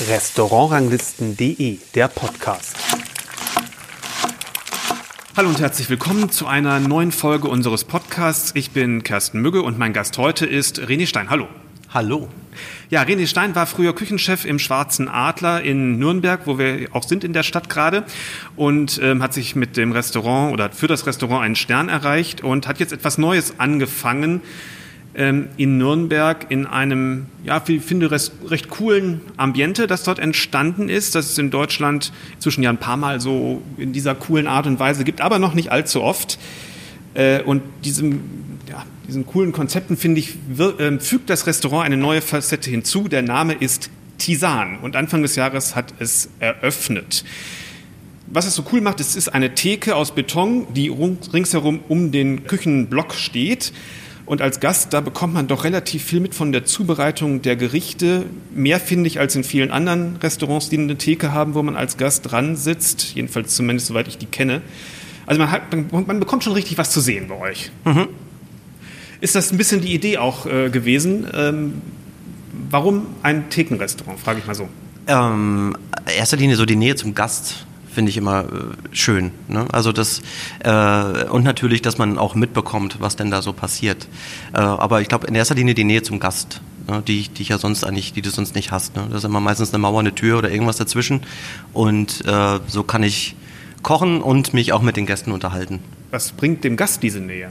Restaurantranglisten.de, der Podcast. Hallo und herzlich willkommen zu einer neuen Folge unseres Podcasts. Ich bin Kersten Mügge und mein Gast heute ist René Stein. Hallo. Hallo. Ja, René Stein war früher Küchenchef im Schwarzen Adler in Nürnberg, wo wir auch sind in der Stadt gerade, und ähm, hat sich mit dem Restaurant oder für das Restaurant einen Stern erreicht und hat jetzt etwas Neues angefangen in Nürnberg in einem, ja, ich finde, recht, coolen Ambiente, das dort entstanden ist, das es in Deutschland inzwischen ja ein paar Mal so in dieser coolen Art und Weise gibt, aber noch nicht allzu oft. Äh, und diesem, ja, diesen coolen Konzepten, finde ich, wir, äh, fügt das Restaurant eine neue Facette hinzu. Der Name ist Tisan und Anfang des Jahres hat es eröffnet. Was es so cool macht, es ist eine Theke aus Beton, die ringsherum um den Küchenblock steht. Und als Gast, da bekommt man doch relativ viel mit von der Zubereitung der Gerichte. Mehr finde ich als in vielen anderen Restaurants, die eine Theke haben, wo man als Gast dran sitzt. Jedenfalls zumindest, soweit ich die kenne. Also man, hat, man bekommt schon richtig was zu sehen bei euch. Mhm. Ist das ein bisschen die Idee auch äh, gewesen? Ähm, warum ein Thekenrestaurant, frage ich mal so. Ähm, erster Linie so die Nähe zum Gast finde ich immer äh, schön. Ne? Also das äh, und natürlich, dass man auch mitbekommt, was denn da so passiert. Äh, aber ich glaube in erster Linie die Nähe zum Gast, ne? die, die ich ja sonst eigentlich, die du sonst nicht hast. Ne? Das ist immer meistens eine Mauer, eine Tür oder irgendwas dazwischen. Und äh, so kann ich kochen und mich auch mit den Gästen unterhalten. Was bringt dem Gast diese Nähe?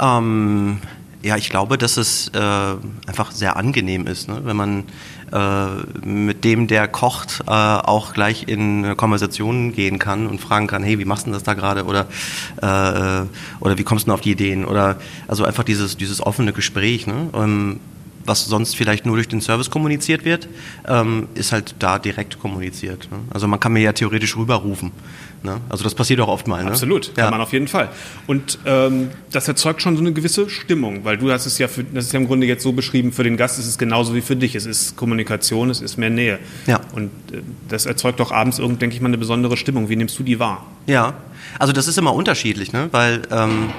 Ähm, ja, ich glaube, dass es äh, einfach sehr angenehm ist, ne? wenn man äh, mit dem, der kocht, äh, auch gleich in Konversationen gehen kann und fragen kann, hey, wie machst du das da gerade oder äh, oder wie kommst du auf die Ideen oder also einfach dieses dieses offene Gespräch. Ne? Ähm, was sonst vielleicht nur durch den Service kommuniziert wird, ähm, ist halt da direkt kommuniziert. Ne? Also man kann mir ja theoretisch rüberrufen. Ne? Also das passiert auch oft mal. Ne? Absolut, kann ja. man auf jeden Fall. Und ähm, das erzeugt schon so eine gewisse Stimmung, weil du hast es ja, für, das ist ja im Grunde jetzt so beschrieben, für den Gast ist es genauso wie für dich. Es ist Kommunikation, es ist mehr Nähe. Ja. Und äh, das erzeugt auch abends irgend, denke ich mal, eine besondere Stimmung. Wie nimmst du die wahr? Ja, also das ist immer unterschiedlich, ne? weil ähm,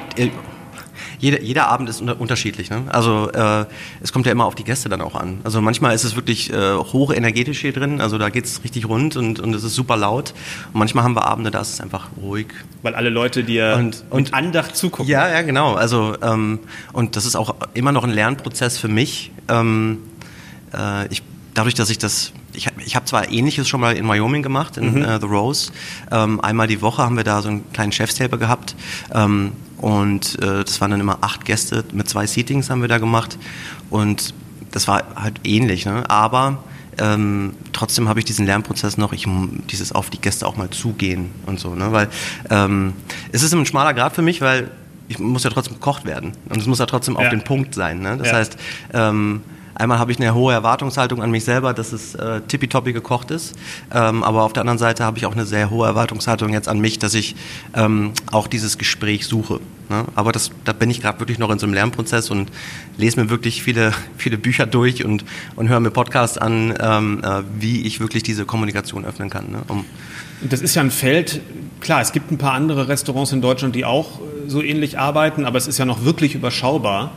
jeder, jeder Abend ist unterschiedlich. Ne? Also äh, es kommt ja immer auf die Gäste dann auch an. Also manchmal ist es wirklich äh, hoch energetisch hier drin, also da geht es richtig rund und, und es ist super laut. Und manchmal haben wir Abende, da ist es einfach ruhig. Weil alle Leute dir und, und mit Andacht zugucken. Ja, ja, genau. Also ähm, und das ist auch immer noch ein Lernprozess für mich. Ähm, äh, ich, dadurch, dass ich das ich, ich habe zwar Ähnliches schon mal in Wyoming gemacht, in mhm. uh, The Rose. Ähm, einmal die Woche haben wir da so einen kleinen Chefstable gehabt. Ähm, und äh, das waren dann immer acht Gäste mit zwei Seatings haben wir da gemacht. Und das war halt ähnlich, ne? aber ähm, trotzdem habe ich diesen Lernprozess noch, ich dieses auf die Gäste auch mal zugehen und so, ne? weil ähm, es ist ein schmaler Grad für mich, weil ich muss ja trotzdem gekocht werden und es muss ja trotzdem ja. auf den Punkt sein. Ne? Das ja. heißt, ähm, Einmal habe ich eine hohe Erwartungshaltung an mich selber, dass es äh, tippitoppi gekocht ist. Ähm, aber auf der anderen Seite habe ich auch eine sehr hohe Erwartungshaltung jetzt an mich, dass ich ähm, auch dieses Gespräch suche. Ne? Aber das, da bin ich gerade wirklich noch in so einem Lernprozess und lese mir wirklich viele, viele Bücher durch und, und höre mir Podcasts an, ähm, äh, wie ich wirklich diese Kommunikation öffnen kann. Ne? Um das ist ja ein Feld, klar, es gibt ein paar andere Restaurants in Deutschland, die auch äh, so ähnlich arbeiten, aber es ist ja noch wirklich überschaubar.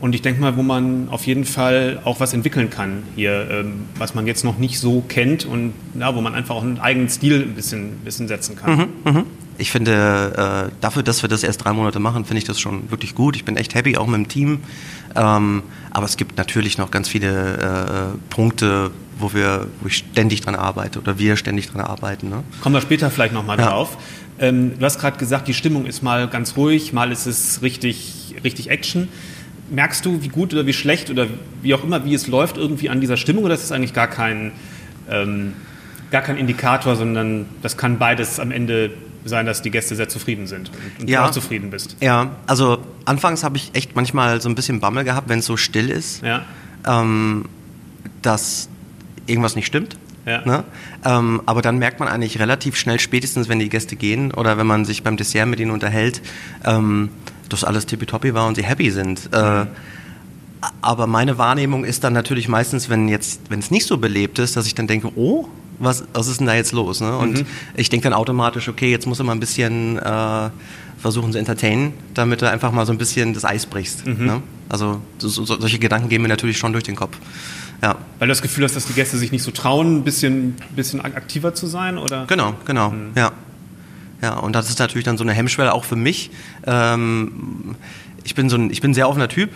Und ich denke mal, wo man auf jeden Fall auch was entwickeln kann hier, ähm, was man jetzt noch nicht so kennt und ja, wo man einfach auch einen eigenen Stil ein bisschen, ein bisschen setzen kann. Mhm, mh. Ich finde, äh, dafür, dass wir das erst drei Monate machen, finde ich das schon wirklich gut. Ich bin echt happy, auch mit dem Team. Ähm, aber es gibt natürlich noch ganz viele äh, Punkte, wo, wir, wo ich ständig dran arbeite oder wir ständig dran arbeiten. Ne? Kommen wir später vielleicht nochmal ja. drauf. Ähm, du hast gerade gesagt, die Stimmung ist mal ganz ruhig, mal ist es richtig, richtig Action merkst du, wie gut oder wie schlecht oder wie auch immer, wie es läuft irgendwie an dieser Stimmung oder ist das eigentlich gar kein, ähm, gar kein Indikator, sondern das kann beides am Ende sein, dass die Gäste sehr zufrieden sind und, und ja, du auch zufrieden bist? Ja, also anfangs habe ich echt manchmal so ein bisschen Bammel gehabt, wenn es so still ist, ja. ähm, dass irgendwas nicht stimmt. Ja. Ne? Ähm, aber dann merkt man eigentlich relativ schnell, spätestens wenn die Gäste gehen oder wenn man sich beim Dessert mit ihnen unterhält, ähm, dass alles tippitoppi war und sie happy sind. Äh, aber meine Wahrnehmung ist dann natürlich meistens, wenn jetzt, wenn es nicht so belebt ist, dass ich dann denke, oh, was, was ist denn da jetzt los? Ne? Und mhm. ich denke dann automatisch, okay, jetzt muss er mal ein bisschen äh, versuchen zu entertainen, damit du einfach mal so ein bisschen das Eis brichst. Mhm. Ne? Also so, so, solche Gedanken gehen mir natürlich schon durch den Kopf. Ja. Weil du das Gefühl hast, dass die Gäste sich nicht so trauen, ein bisschen, bisschen aktiver zu sein? Oder? Genau, genau, mhm. ja. Ja, und das ist natürlich dann so eine Hemmschwelle auch für mich. Ähm, ich, bin so ein, ich bin ein sehr offener Typ,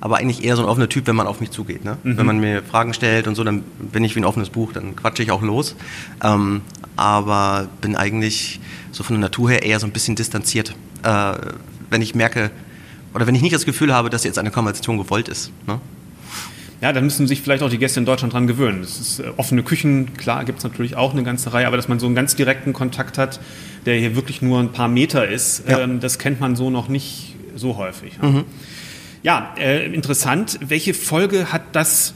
aber eigentlich eher so ein offener Typ, wenn man auf mich zugeht. Ne? Mhm. Wenn man mir Fragen stellt und so, dann bin ich wie ein offenes Buch, dann quatsche ich auch los. Ähm, aber bin eigentlich so von der Natur her eher so ein bisschen distanziert. Äh, wenn ich merke, oder wenn ich nicht das Gefühl habe, dass jetzt eine Konversation gewollt ist. Ne? Ja, da müssen sich vielleicht auch die Gäste in Deutschland dran gewöhnen. Das ist äh, offene Küchen, klar, gibt es natürlich auch eine ganze Reihe, aber dass man so einen ganz direkten Kontakt hat, der hier wirklich nur ein paar Meter ist, ja. ähm, das kennt man so noch nicht so häufig. Ja, mhm. ja äh, interessant. Welche Folge hat das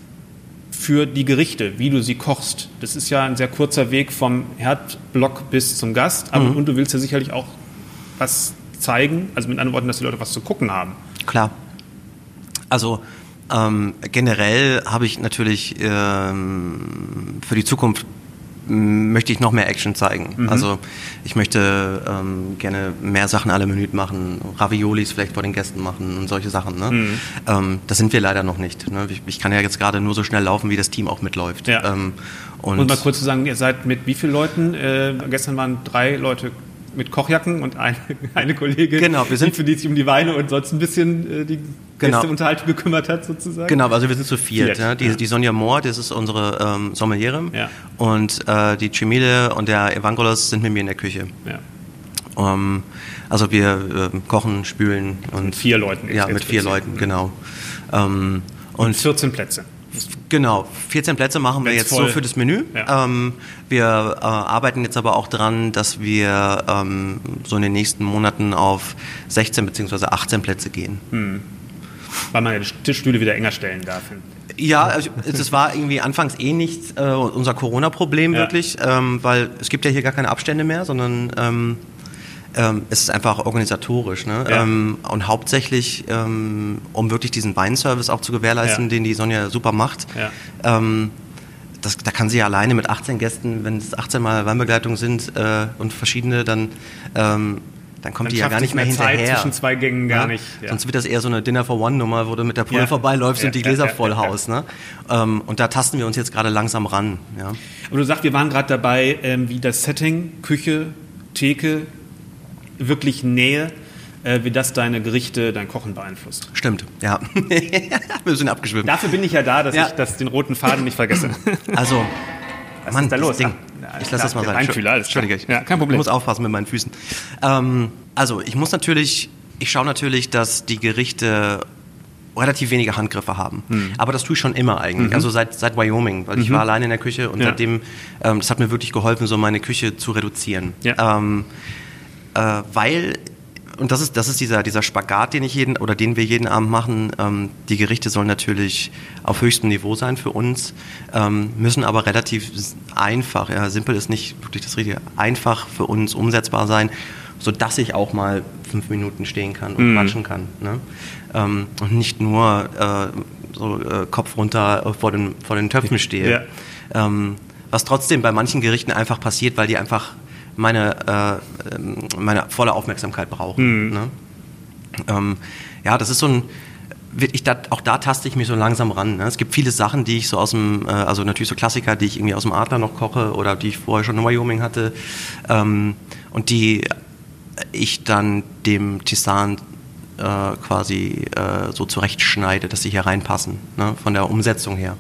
für die Gerichte, wie du sie kochst? Das ist ja ein sehr kurzer Weg vom Herdblock bis zum Gast, aber mhm. und du willst ja sicherlich auch was zeigen, also mit anderen Worten, dass die Leute was zu gucken haben. Klar. Also ähm, generell habe ich natürlich ähm, für die Zukunft möchte ich noch mehr Action zeigen. Mhm. Also ich möchte ähm, gerne mehr Sachen alle Menü machen, Raviolis vielleicht vor den Gästen machen und solche Sachen. Ne? Mhm. Ähm, das sind wir leider noch nicht. Ne? Ich, ich, kann ja jetzt gerade nur so schnell laufen, wie das Team auch mitläuft. Ja. Ähm, und, und mal kurz zu sagen, ihr seid mit wie vielen Leuten? Äh, gestern waren drei Leute mit Kochjacken und eine, eine Kollegin, genau, wir sind, für die sich um die Weine und sonst ein bisschen äh, die genau. Unterhaltung gekümmert hat sozusagen. Genau, also wir sind zu viert. viert ja. Die, ja. die Sonja Mohr, das ist unsere ähm, Sommeliere ja. und äh, die Cemile und der Evangelos sind mit mir in der Küche. Ja. Um, ähm, also wir äh, kochen, spülen und mit vier Leuten. Ja, mit vier Leuten, genau. Ähm, und 14 Plätze. Genau, 14 Plätze machen wir jetzt voll. so für das Menü. Ja. Ähm, wir äh, arbeiten jetzt aber auch dran, dass wir ähm, so in den nächsten Monaten auf 16 bzw. 18 Plätze gehen. Hm. Weil man ja die Tischstühle wieder enger stellen darf. Ja, das war irgendwie anfangs eh nicht äh, unser Corona-Problem ja. wirklich, ähm, weil es gibt ja hier gar keine Abstände mehr, sondern ähm, ähm, es ist einfach organisatorisch. Ne? Ja. Ähm, und hauptsächlich, ähm, um wirklich diesen Weinservice auch zu gewährleisten, ja. den die Sonja super macht. Ja. Ähm, das, da kann sie ja alleine mit 18 Gästen, wenn es 18 Mal Weinbegleitung sind äh, und verschiedene, dann ähm, dann kommt dann die ja gar nicht mehr, mehr hinterher. Zeit zwischen zwei Gängen gar nicht. Ja. Sonst wird das eher so eine Dinner for One Nummer, wo du mit der Pulle ja. vorbeiläufst ja. und die Gläser voll haust. Ne? Ähm, und da tasten wir uns jetzt gerade langsam ran. Ja. Und du sagst, wir waren gerade dabei, ähm, wie das Setting, Küche, Theke, wirklich Nähe, äh, wie das deine Gerichte, dein Kochen beeinflusst. Stimmt, ja. Wir sind abgeschwimmt. Dafür bin ich ja da, dass ja. ich das, den roten Faden nicht vergesse. Also, was Mann, ist da los? Ding. Ah, ich lasse das mal sein. Einfühler, alles Entschuldige, ja, kein Problem. Ich muss aufpassen mit meinen Füßen. Ähm, also, ich muss natürlich, ich schaue natürlich, dass die Gerichte relativ wenige Handgriffe haben. Mhm. Aber das tue ich schon immer eigentlich. Mhm. Also seit, seit Wyoming, weil mhm. ich war alleine in der Küche und ja. seitdem, ähm, das hat mir wirklich geholfen, so meine Küche zu reduzieren. Ja. Ähm, äh, weil und das ist, das ist dieser, dieser Spagat, den ich jeden oder den wir jeden Abend machen. Ähm, die Gerichte sollen natürlich auf höchstem Niveau sein für uns, ähm, müssen aber relativ einfach, ja, simpel ist nicht wirklich das Richtige, einfach für uns umsetzbar sein, sodass ich auch mal fünf Minuten stehen kann und mhm. quatschen kann. Ne? Ähm, und nicht nur äh, so äh, Kopf runter vor den, vor den Töpfen stehe. Ja. Ähm, was trotzdem bei manchen Gerichten einfach passiert, weil die einfach meine, äh, meine volle Aufmerksamkeit brauchen. Mhm. Ne? Ähm, ja, das ist so ein, ich, da, auch da taste ich mich so langsam ran. Ne? Es gibt viele Sachen, die ich so aus dem, äh, also natürlich so Klassiker, die ich irgendwie aus dem Adler noch koche oder die ich vorher schon in Wyoming hatte ähm, und die ich dann dem Tisan äh, quasi äh, so zurechtschneide, dass sie hier reinpassen, ne? von der Umsetzung her.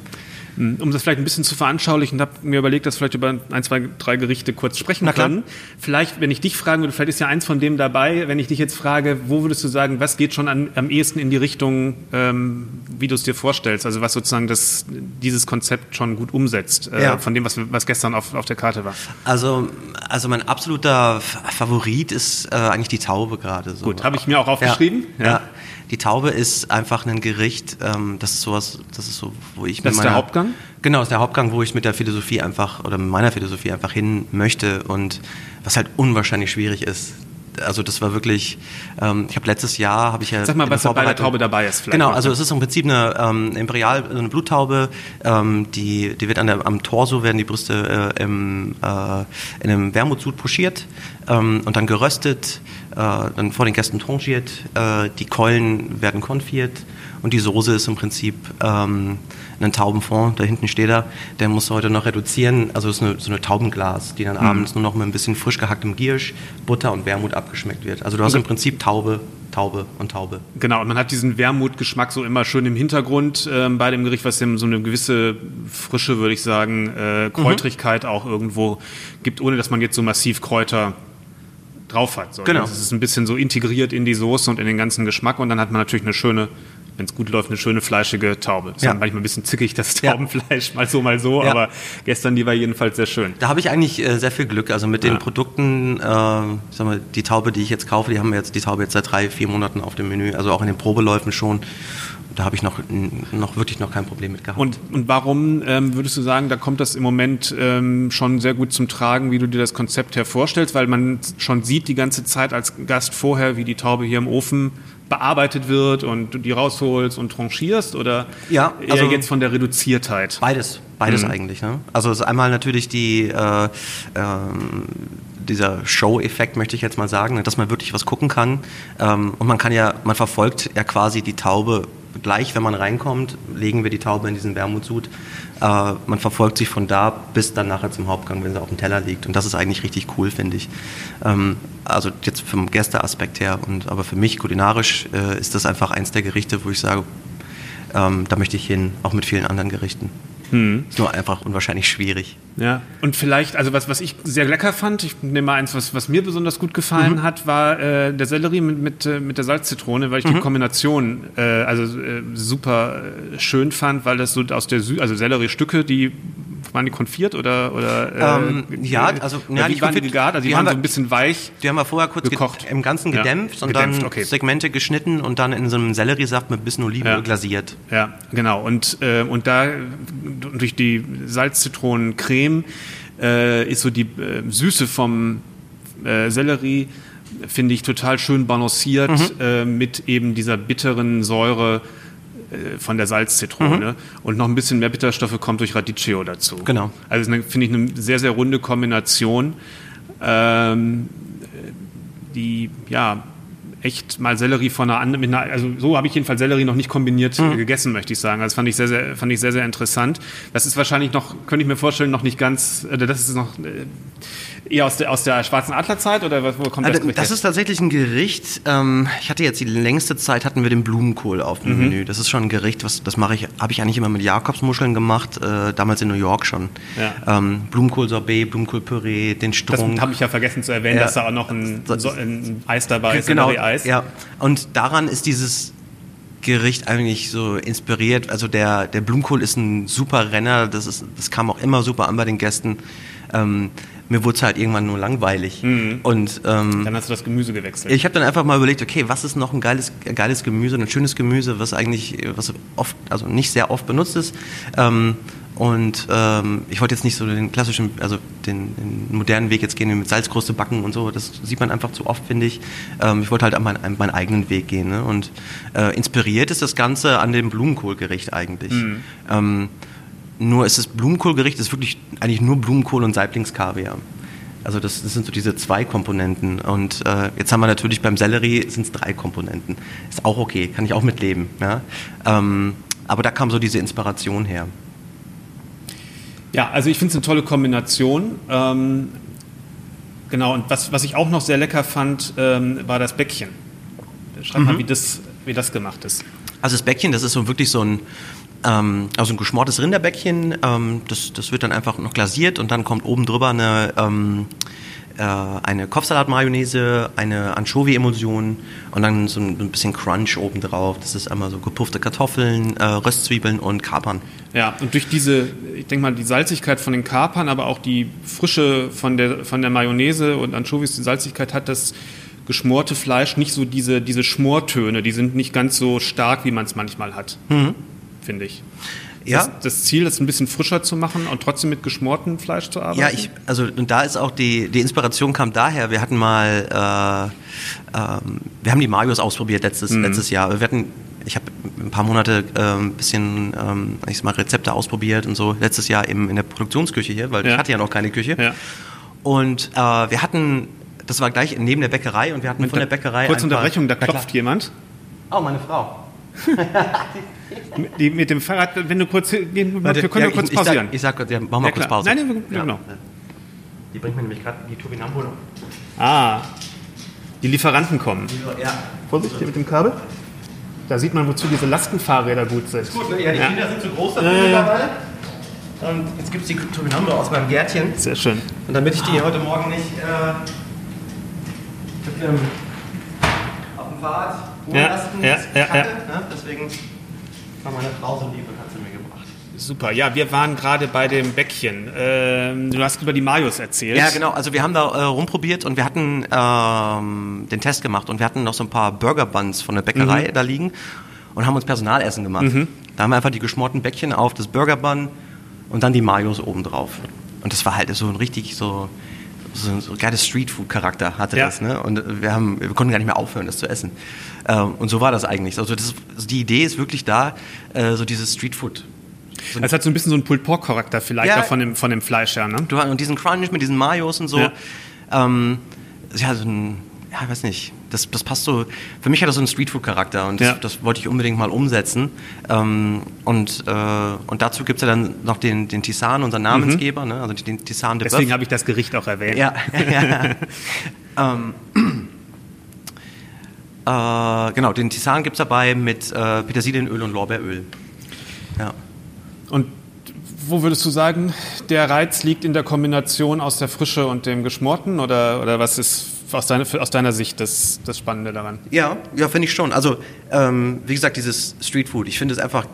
Hm, um das vielleicht ein bisschen zu veranschaulichen, habe mir überlegt, dass wir vielleicht über ein, zwei, drei Gerichte kurz sprechen können. Vielleicht, wenn ich dich fragen würde, vielleicht ist ja eins von dem dabei, wenn ich dich jetzt frage, wo würdest du sagen, was geht schon an, am ehesten in die Richtung, ähm, wie du es dir vorstellst? Also was sozusagen das, dieses Konzept schon gut umsetzt, äh, ja. von dem, was, was gestern auf, auf der Karte war? Also, also mein absoluter Favorit ist äh, eigentlich die Taube gerade. So. Gut, habe ich mir auch aufgeschrieben. ja. ja. Die Taube ist einfach ein Gericht, ähm, das ist sowas, das ist so, wo ich mit Das ist meiner, der Hauptgang? Genau, ist der Hauptgang, wo ich mit der Philosophie einfach oder mit meiner Philosophie einfach hin möchte und was halt unwahrscheinlich schwierig ist, also das war wirklich, ähm, ich habe letztes Jahr, habe ich ja... Sag mal, was bei der Taube dabei ist vielleicht. Genau, also es ist im Prinzip eine ähm, Imperial, eine Bluttaube, ähm, die, die wird an der, am Torso, werden die Brüste äh, im, äh, in einem Wermutsud pochiert ähm, und dann geröstet, äh, dann vor den Gästen tranchiert, äh, die Keulen werden konfiert und die Soße ist im Prinzip ähm, ein Taubenfond, da hinten steht er, der muss heute noch reduzieren, also ist eine, so eine Taubenglas, die dann mhm. abends nur noch mit ein bisschen frisch gehacktem Giersch, Butter und Wermut abgeschmeckt wird. Also du hast im Prinzip Taube, Taube und Taube. Genau, und man hat diesen Wermutgeschmack so immer schön im Hintergrund äh, bei dem Gericht, was dem so eine gewisse Frische, würde ich sagen, äh, Kräutrigkeit mhm. auch irgendwo gibt, ohne dass man jetzt so massiv Kräuter drauf hat. So. Genau. Es ist ein bisschen so integriert in die Soße und in den ganzen Geschmack und dann hat man natürlich eine schöne wenn es gut läuft, eine schöne fleischige Taube. Ist ja. manchmal ein bisschen zickig, das Taubenfleisch, ja. mal so, mal so, ja. aber gestern die war jedenfalls sehr schön. Da habe ich eigentlich äh, sehr viel Glück. Also mit den Produkten, äh, sag mal, die Taube, die ich jetzt kaufe, die haben wir jetzt die Taube jetzt seit drei, vier Monaten auf dem Menü, also auch in den Probeläufen schon da habe ich noch, noch wirklich noch kein Problem mit gehabt. Und, und warum ähm, würdest du sagen, da kommt das im Moment ähm, schon sehr gut zum Tragen, wie du dir das Konzept hervorstellst, weil man schon sieht die ganze Zeit als Gast vorher, wie die Taube hier im Ofen bearbeitet wird und du die rausholst und tranchierst oder ja, also eher jetzt von der Reduziertheit? Beides, beides mhm. eigentlich. Ne? Also es ist einmal natürlich die äh, äh, dieser Show-Effekt, möchte ich jetzt mal sagen, ne, dass man wirklich was gucken kann. Ähm, und man kann ja, man verfolgt ja quasi die Taube gleich, wenn man reinkommt, legen wir die Taube in diesen Wermutsud. Äh, man verfolgt sich von da bis dann nachher zum Hauptgang, wenn sie auf dem Teller liegt. Und das ist eigentlich richtig cool, finde ich. Ähm, also jetzt vom Gästeaspekt her. Und, aber für mich kulinarisch äh, ist das einfach eins der Gerichte, wo ich sage, ähm, da möchte ich hin, auch mit vielen anderen Gerichten. Hm. Ist nur einfach unwahrscheinlich schwierig. Ja, und vielleicht, also was, was ich sehr lecker fand, ich nehme mal eins, was, was mir besonders gut gefallen mhm. hat, war äh, der Sellerie mit, mit, äh, mit der Salzzitrone, weil ich mhm. die Kombination äh, also äh, super äh, schön fand, weil das so aus der Sü also Selleriestücke, die waren die konfiert oder oder äh, ähm, ja, also ja, die waren die gegart, also die, die waren so ein bisschen weich. Die haben wir vorher kurz gekocht, im Ganzen gedämpft ja, und gedämpft, dann okay. Segmente geschnitten und dann in so einem Selleriesaft mit ein bisschen Oliven ja. glasiert. Ja, genau und äh, und da durch die Salzzitronencreme äh, ist so die äh, Süße vom äh, Sellerie finde ich total schön balanciert mhm. Äh, mit eben dieser bitteren Säure äh, von der Salzzitrone mhm. und noch ein bisschen mehr Bitterstoffe kommt durch Radicchio dazu. Genau. Also finde ich eine sehr, sehr runde Kombination, ähm, die ja echt mal Sellerie von einer anderen, also so habe ich jedenfalls Sellerie noch nicht kombiniert mhm. gegessen, möchte ich sagen. Also das fand ich sehr, sehr, fand ich sehr, sehr interessant. Das ist wahrscheinlich noch, könnte ich mir vorstellen, noch nicht ganz, äh, das ist noch äh, eher aus der, aus der schwarzen Adlerzeit oder wo kommt das? Also, das ist tatsächlich ein Gericht. Ähm, ich hatte jetzt die längste Zeit hatten wir den Blumenkohl auf dem mhm. Menü. Das ist schon ein Gericht, was das mache ich, habe ich eigentlich immer mit Jakobsmuscheln gemacht, äh, damals in New York schon. Ja. Ähm, Blumenkohl-Sorbet, Blumenkohlpüree, den Strunk. Das habe ich ja vergessen zu erwähnen, ja. dass da auch noch ein, so, ein Eis dabei ist, genau, Eis. Ja. Und daran ist dieses Gericht eigentlich so inspiriert. Also der, der Blumenkohl ist ein super Renner, das, ist, das kam auch immer super an bei den Gästen. Ähm, mir wurde es halt irgendwann nur langweilig. Mhm. Und, ähm, dann hast du das Gemüse gewechselt. Ich habe dann einfach mal überlegt, okay, was ist noch ein geiles, geiles Gemüse, ein schönes Gemüse, was eigentlich, was oft, also nicht sehr oft benutzt ist. Ähm, und ähm, ich wollte jetzt nicht so den klassischen, also den, den, modernen Weg jetzt gehen, mit Salzkruste backen und so. Das sieht man einfach zu oft, finde ich. Ähm, ich wollte halt meinen, meinen eigenen Weg gehen. Ne? Und äh, inspiriert ist das Ganze an dem Blumenkohlgericht eigentlich. Mhm. Ähm, nur ist das Blumenkohlgericht ist wirklich eigentlich nur Blumenkohl und Saiblingskaviar. Also das, das, sind so diese zwei Komponenten. Und äh, jetzt haben wir natürlich beim Sellerie sind es drei Komponenten. Ist auch okay, kann ich auch mitleben. Ja? Ähm, aber da kam so diese Inspiration her. Ja, also ich finde es eine tolle Kombination. Ähm, genau, und was, was ich auch noch sehr lecker fand, ähm, war das Bäckchen. Schreib mhm. mal, wie das, wie das gemacht ist. Also das Bäckchen, das ist so wirklich so ein, ähm, also ein geschmortes Rinderbäckchen, ähm, das, das wird dann einfach noch glasiert und dann kommt oben drüber eine, ähm, äh, eine Kopfsalat-Mayonnaise, eine Anchovy-Emulsion und dann so ein, bisschen Crunch oben drauf. Das ist einmal so gepuffte Kartoffeln, äh, Röstzwiebeln und Kapern. Ja, und durch diese, ich denke mal, die Salzigkeit von den Kapern, aber auch die Frische von der, von der Mayonnaise und Anchovies, die Salzigkeit hat das geschmorte Fleisch nicht so diese, diese Schmortöne, die sind nicht ganz so stark, wie man es manchmal hat. Mhm. Finde ich. Ja. Das, das, Ziel, das ein bisschen frischer zu machen und trotzdem mit geschmortem Fleisch zu arbeiten? Ja, ich, also und da ist auch die, die Inspiration kam daher. Wir hatten mal, äh, ähm, wir haben die Marios ausprobiert letztes, mhm. letztes Jahr. Wir hatten, ich habe ein paar Monate äh, ein bisschen, ähm, ich sag mal, Rezepte ausprobiert und so. Letztes Jahr eben in der Produktionsküche hier, weil ja. ich hatte ja noch keine Küche. Ja. Und äh, wir hatten, das war gleich neben der Bäckerei und wir hatten mit von der Bäckerei. Kurze Unterbrechung, da klopft jemand. Oh, meine Frau. Die, mit dem Fahrrad, wenn du kurz gehen, wir können ja, kurz pausieren. Ich sag, ich sag ja, machen wir ja, kurz Pause. Nein, nein, ja, genau. Die bringt mir nämlich gerade die Turbinambo noch. Ah, die Lieferanten kommen. Ja. Vorsicht hier mit dem Kabel. Da sieht man, wozu diese Lastenfahrräder gut sind. Gut, ne? Ja, die Kinder sind zu groß dafür ja, mittlerweile. Und jetzt gibt es die Turbinambo aus meinem Gärtchen. Sehr schön. Und damit ich die heute Morgen nicht äh, auf dem Fahrrad ja, lassen, ja, ja, hatte, ne? deswegen war meine Frau so lieb und hat sie mir gebracht. Super, ja, wir waren gerade bei dem Bäckchen. Ähm, du hast über die Marios erzählt. Ja, genau, also wir haben da äh, rumprobiert und wir hatten ähm, den Test gemacht und wir hatten noch so ein paar Burger Buns von der Bäckerei mhm. da liegen und haben uns Personalessen gemacht. Mhm. Da haben wir einfach die geschmorten Bäckchen auf das Burger Bun und dann die Marios obendrauf. Und das war halt so ein richtig so so ein so geiles Streetfood-Charakter hatte ja. das. Ne? Und wir, haben, wir konnten gar nicht mehr aufhören, das zu essen. Ähm, und so war das eigentlich. Also, das, also die Idee ist wirklich da, äh, so dieses Streetfood. So es hat so ein bisschen so einen Pulled Pork-Charakter vielleicht ja, von dem, von dem Fleisch her. Ne? Du, und diesen Crunch mit diesen Mayos und so. Ja, ähm, ja so ein ja, ich weiß nicht, das, das passt so, für mich hat das so einen Streetfood-Charakter und das, ja. das, wollte ich unbedingt mal umsetzen. Ähm, und, äh, und dazu gibt es ja dann noch den, den Tisan, unseren Namensgeber, mhm. ne? also den Tisan de Deswegen habe ich das Gericht auch erwähnt. Ja, ja. ähm, äh, genau, den Tisan gibt es dabei mit äh, Petersilienöl und Lorbeeröl. Ja. Und wo würdest du sagen, der Reiz liegt in der Kombination aus der Frische und dem Geschmorten oder, oder was ist aus deiner, aus deiner Sicht das, das Spannende daran? Ja, ja finde ich schon. Also, ähm, wie gesagt, dieses Streetfood, ich finde es einfach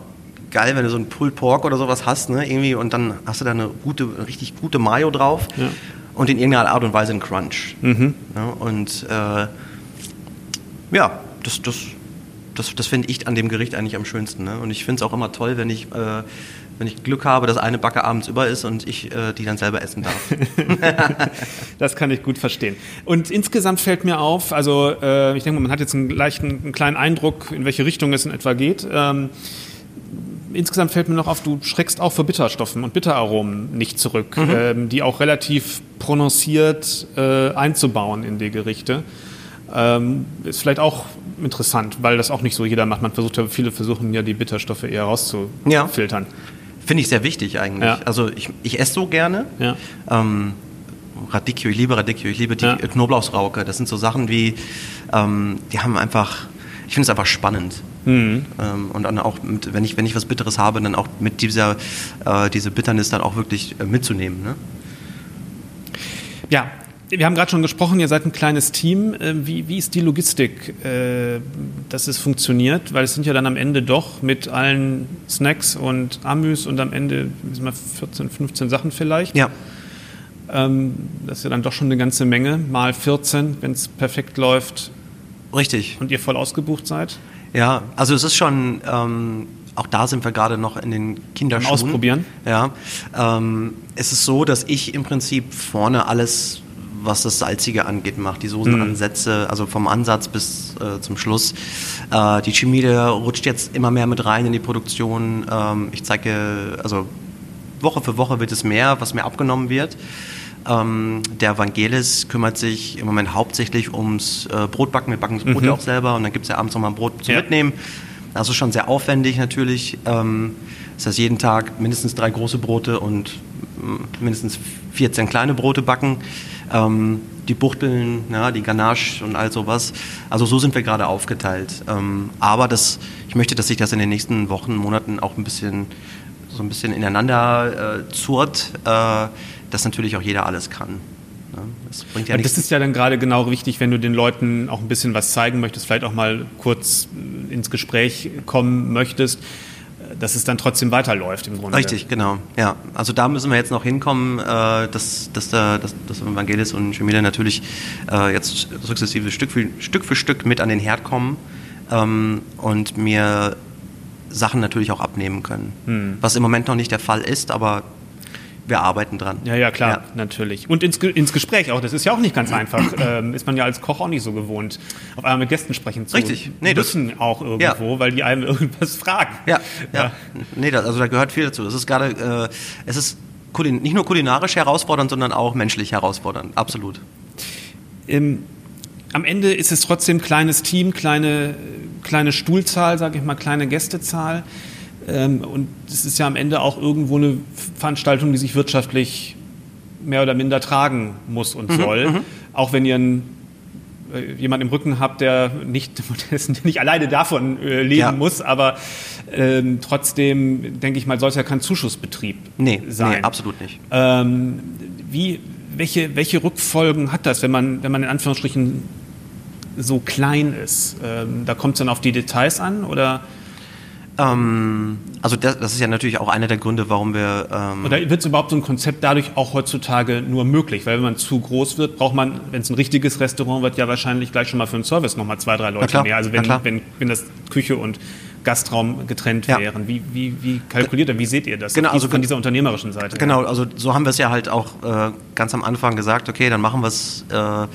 geil, wenn du so einen Pulled Pork oder sowas hast, ne, irgendwie, und dann hast du da eine gute, richtig gute Mayo drauf ja. und in irgendeiner Art und Weise einen Crunch. Mhm. Ja, und äh, ja, das, das, das, das finde ich an dem Gericht eigentlich am schönsten. Ne? Und ich finde es auch immer toll, wenn ich äh, wenn ich Glück habe, dass eine Backe abends über ist und ich äh, die dann selber essen darf. das kann ich gut verstehen. Und insgesamt fällt mir auf, also äh, ich denke, man hat jetzt einen leichten, einen kleinen Eindruck, in welche Richtung es in etwa geht. Ähm, insgesamt fällt mir noch auf, du schreckst auch vor Bitterstoffen und Bitteraromen nicht zurück, mhm. ähm, die auch relativ prononciert äh, einzubauen in die Gerichte. Ähm, ist vielleicht auch interessant, weil das auch nicht so jeder macht. Man versucht ja, viele versuchen ja die Bitterstoffe eher rauszufiltern. Ja. Finde ich sehr wichtig eigentlich. Ja. Also ich, ich esse so gerne. Ja. Ähm, Radicchio, ich liebe Radicchio, ich liebe die ja. Knoblauchsrauke. Das sind so Sachen wie, ähm, die haben einfach, ich finde es einfach spannend. Mhm. Ähm, und dann auch, mit, wenn, ich, wenn ich was Bitteres habe, dann auch mit dieser äh, diese Bitternis dann auch wirklich äh, mitzunehmen. Ne? Ja, wir haben gerade schon gesprochen, ihr seid ein kleines Team. Äh, wie, wie ist die Logistik, äh, dass es funktioniert? Weil es sind ja dann am Ende doch mit allen Snacks und Amüs und am Ende 14, 15 Sachen vielleicht. Ja. Ähm, das ist ja dann doch schon eine ganze Menge, mal 14, wenn es perfekt läuft. Richtig. Und ihr voll ausgebucht seid? Ja, also es ist schon, ähm, auch da sind wir gerade noch in den Kinderschuhen. Ausprobieren? Ja. Ähm, es ist so, dass ich im Prinzip vorne alles was das Salzige angeht, macht. Die Soßenansätze, mhm. also vom Ansatz bis äh, zum Schluss. Äh, die Chimie rutscht jetzt immer mehr mit rein in die Produktion. Ähm, ich zeige, also Woche für Woche wird es mehr, was mir abgenommen wird. Ähm, der Vangelis kümmert sich im Moment hauptsächlich ums äh, Brotbacken. Wir backen das Brot mhm. ja auch selber und dann gibt es ja abends nochmal ein Brot zum ja. Mitnehmen. Also schon sehr aufwendig natürlich. Ähm, das heißt, jeden Tag mindestens drei große Brote und mm, mindestens 14 kleine Brote backen ähm, die Buchteln, ja, die Ganache und all sowas. Also so sind wir gerade aufgeteilt. Ähm, aber das, ich möchte, dass sich das in den nächsten Wochen, Monaten auch ein bisschen so ein bisschen ineinander äh, zurrt, äh, dass natürlich auch jeder alles kann. Das, bringt ja das ist ja dann gerade genau wichtig, wenn du den Leuten auch ein bisschen was zeigen möchtest, vielleicht auch mal kurz ins Gespräch kommen möchtest dass es dann trotzdem weiterläuft im Grunde. Richtig, genau. Ja, also da müssen wir jetzt noch hinkommen, äh, dass, dass, der, dass, dass Evangelis und Schemile natürlich äh, jetzt sukzessive Stück für, Stück für Stück mit an den Herd kommen ähm, und mir Sachen natürlich auch abnehmen können. Hm. Was im Moment noch nicht der Fall ist, aber wir arbeiten dran. Ja, ja, klar, ja. natürlich. Und ins, ins Gespräch auch. Das ist ja auch nicht ganz einfach. ähm, ist man ja als Koch auch nicht so gewohnt, auf einmal mit Gästen sprechen zu Richtig. Nee, müssen das, auch irgendwo, ja. weil die einem irgendwas fragen. Ja, ja. ja. Nee, das, also da gehört viel dazu. Es ist gerade, äh, es ist nicht nur kulinarisch herausfordernd, sondern auch menschlich herausfordernd. Absolut. Ähm, am Ende ist es trotzdem kleines Team, kleine, kleine Stuhlzahl, sage ich mal, kleine Gästezahl. Ähm, und es ist ja am Ende auch irgendwo eine Veranstaltung, die sich wirtschaftlich mehr oder minder tragen muss und mhm, soll. Mhm. Auch wenn ihr einen, äh, jemand im Rücken habt, der nicht, nicht alleine davon äh, leben ja. muss, aber ähm, trotzdem, denke ich mal, soll es ja kein Zuschussbetrieb nee, sein. Nee, absolut nicht. Ähm, wie, welche, welche Rückfolgen hat das, wenn man, wenn man in Anführungsstrichen so klein ist? Ähm, da kommt es dann auf die Details an oder? Ähm, also das, das, ist ja natürlich auch einer der Gründe, warum wir. Ähm Oder wird überhaupt so ein Konzept dadurch auch heutzutage nur möglich? Weil wenn man zu groß wird, braucht man, wenn es ein richtiges Restaurant wird, ja wahrscheinlich gleich schon mal für einen Service nochmal zwei, drei Leute mehr. Also wenn, wenn, wenn das Küche und Gastraum getrennt ja. wären. Wie, wie, wie kalkuliert ihr, wie seht ihr das? Genau, also von dieser unternehmerischen Seite. Genau, also so haben wir es ja halt auch äh, ganz am Anfang gesagt, okay, dann machen wir es, äh, wir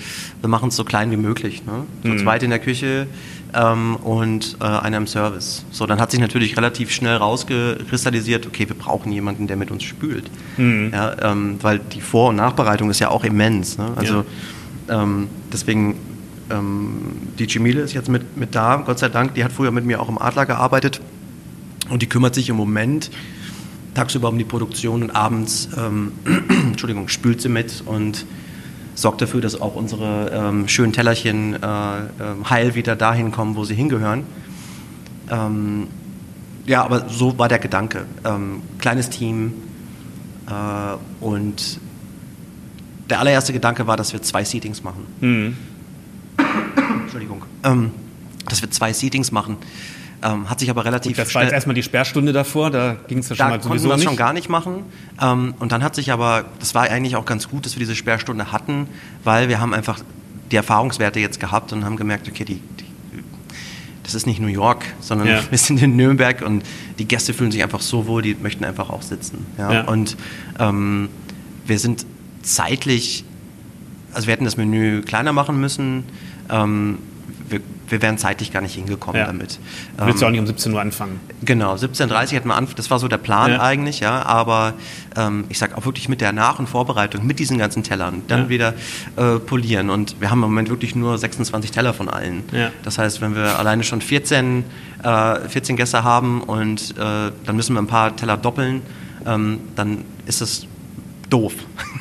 machen es so klein wie möglich. Ne? So mhm. zweit in der Küche, ähm, und äh, einer im Service. So, dann hat sich natürlich relativ schnell rausgekristallisiert, okay, wir brauchen jemanden, der mit uns spült. Mhm. Ja, ähm, weil die Vor- und Nachbereitung ist ja auch immens. Ne? Also ja. ähm, deswegen, ähm, die Cimile ist jetzt mit, mit da, Gott sei Dank, die hat früher mit mir auch im Adler gearbeitet und die kümmert sich im Moment tagsüber um die Produktion und abends, ähm, Entschuldigung, spült sie mit und sorgt dafür, dass auch unsere ähm, schönen Tellerchen äh, ähm, heil wieder dahin kommen, wo sie hingehören. Ähm, ja, aber so war der Gedanke. Ähm, kleines Team äh, und der allererste Gedanke war, dass wir zwei Seatings machen. Mhm. Entschuldigung. Ähm, dass wir zwei Seatings machen. Ähm, hat sich aber relativ Gut, das war jetzt erstmal die Sperrstunde davor, da ging es ja schon mal sowieso wir das schon gar nicht machen. Ähm, und dann hat sich aber, das war eigentlich auch ganz gut, dass wir diese Sperrstunde hatten, weil wir haben einfach die Erfahrungswerte jetzt gehabt und haben gemerkt, okay, die, die das ist nicht New York, sondern ja. wir sind in Nürnberg und die Gäste fühlen sich einfach so wohl, die möchten einfach auch sitzen. Ja? ja. Und ähm, wir sind zeitlich, also wir hätten das Menü kleiner machen müssen. Ähm, wir wären zeitlich gar nicht hingekommen ja. damit. Du willst ja auch nicht um 17 Uhr anfangen. Genau, 17.30 Uhr hätten wir anfangen, das war so der Plan ja. eigentlich, ja, aber ähm, ich sage auch wirklich mit der Nach- und Vorbereitung, mit diesen ganzen Tellern, dann ja. wieder äh, polieren und wir haben im Moment wirklich nur 26 Teller von allen. Das heißt, wenn wir alleine schon 14, äh, 14 Gäste haben und äh, dann müssen wir ein paar Teller doppeln, ähm, dann ist das doof.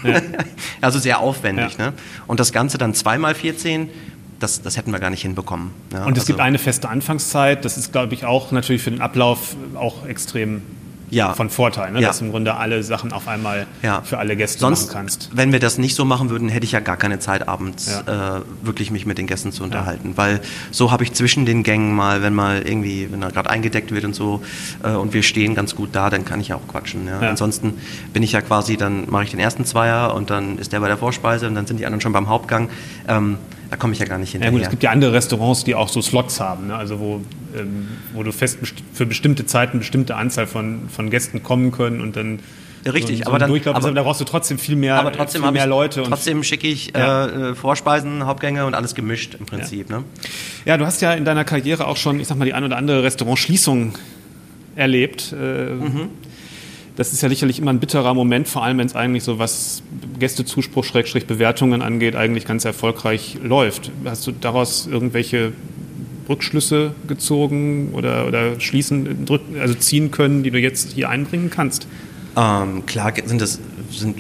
Ja. also sehr aufwendig. Ja. Ne? Und das Ganze dann zweimal 14 das, das hätten wir gar nicht hinbekommen. Ja, und es also, gibt eine feste Anfangszeit, das ist, glaube ich, auch natürlich für den Ablauf auch extrem ja. von Vorteil, ne? ja. dass du im Grunde alle Sachen auf einmal ja. für alle Gäste Sonst, machen kannst. Wenn wir das nicht so machen würden, hätte ich ja gar keine Zeit, abends äh, wirklich mich mit den Gästen zu unterhalten. Weil so habe ich zwischen den Gängen mal, wenn mal irgendwie, wenn er gerade eingedeckt wird und so äh, und wir stehen ganz gut da, dann kann ich ja auch quatschen. Ansonsten bin ich ja quasi, dann mache ich den ersten Zweier und dann ist der bei der Vorspeise und dann sind die anderen schon beim Hauptgang. Ähm, da komme ich ja gar nicht hinterher. Ja, gut, es gibt ja andere Restaurants, die auch so Slots haben, ne? also wo, ähm, wo du fest für bestimmte Zeiten eine bestimmte Anzahl von, von Gästen kommen können und dann Richtig, so, so aber dann Durchlauf aber, da brauchst du trotzdem viel mehr, aber trotzdem viel mehr Leute. trotzdem schicke ich ja. äh, Vorspeisen, Hauptgänge und alles gemischt im Prinzip. Ja. Ne? ja, du hast ja in deiner Karriere auch schon, ich sag mal, die ein oder andere Restaurantschließung erlebt. Äh, mhm. Das ist ja sicherlich immer ein bitterer Moment, vor allem wenn es eigentlich so was Gästezuspruch, Schrägstrich Bewertungen angeht, eigentlich ganz erfolgreich läuft. Hast du daraus irgendwelche Rückschlüsse gezogen oder, oder schließen, also ziehen können, die du jetzt hier einbringen kannst? Ähm, klar sind das sind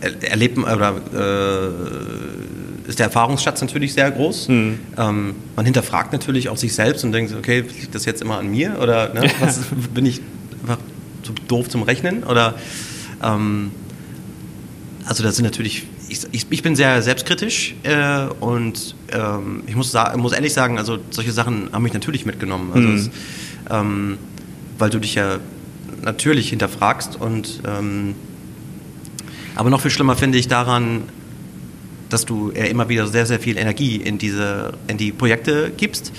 erleben oder äh, ist der Erfahrungsschatz natürlich sehr groß. Hm. Ähm, man hinterfragt natürlich auch sich selbst und denkt, okay, liegt das jetzt immer an mir oder ne, was, bin ich einfach zu doof zum Rechnen? Oder ähm, also da sind natürlich, ich, ich, ich bin sehr selbstkritisch äh, und ähm, ich muss, muss ehrlich sagen, also solche Sachen haben mich natürlich mitgenommen. Also mhm. es, ähm, weil du dich ja natürlich hinterfragst und ähm, aber noch viel schlimmer finde ich daran, dass du ja immer wieder sehr, sehr viel Energie in diese, in die Projekte gibst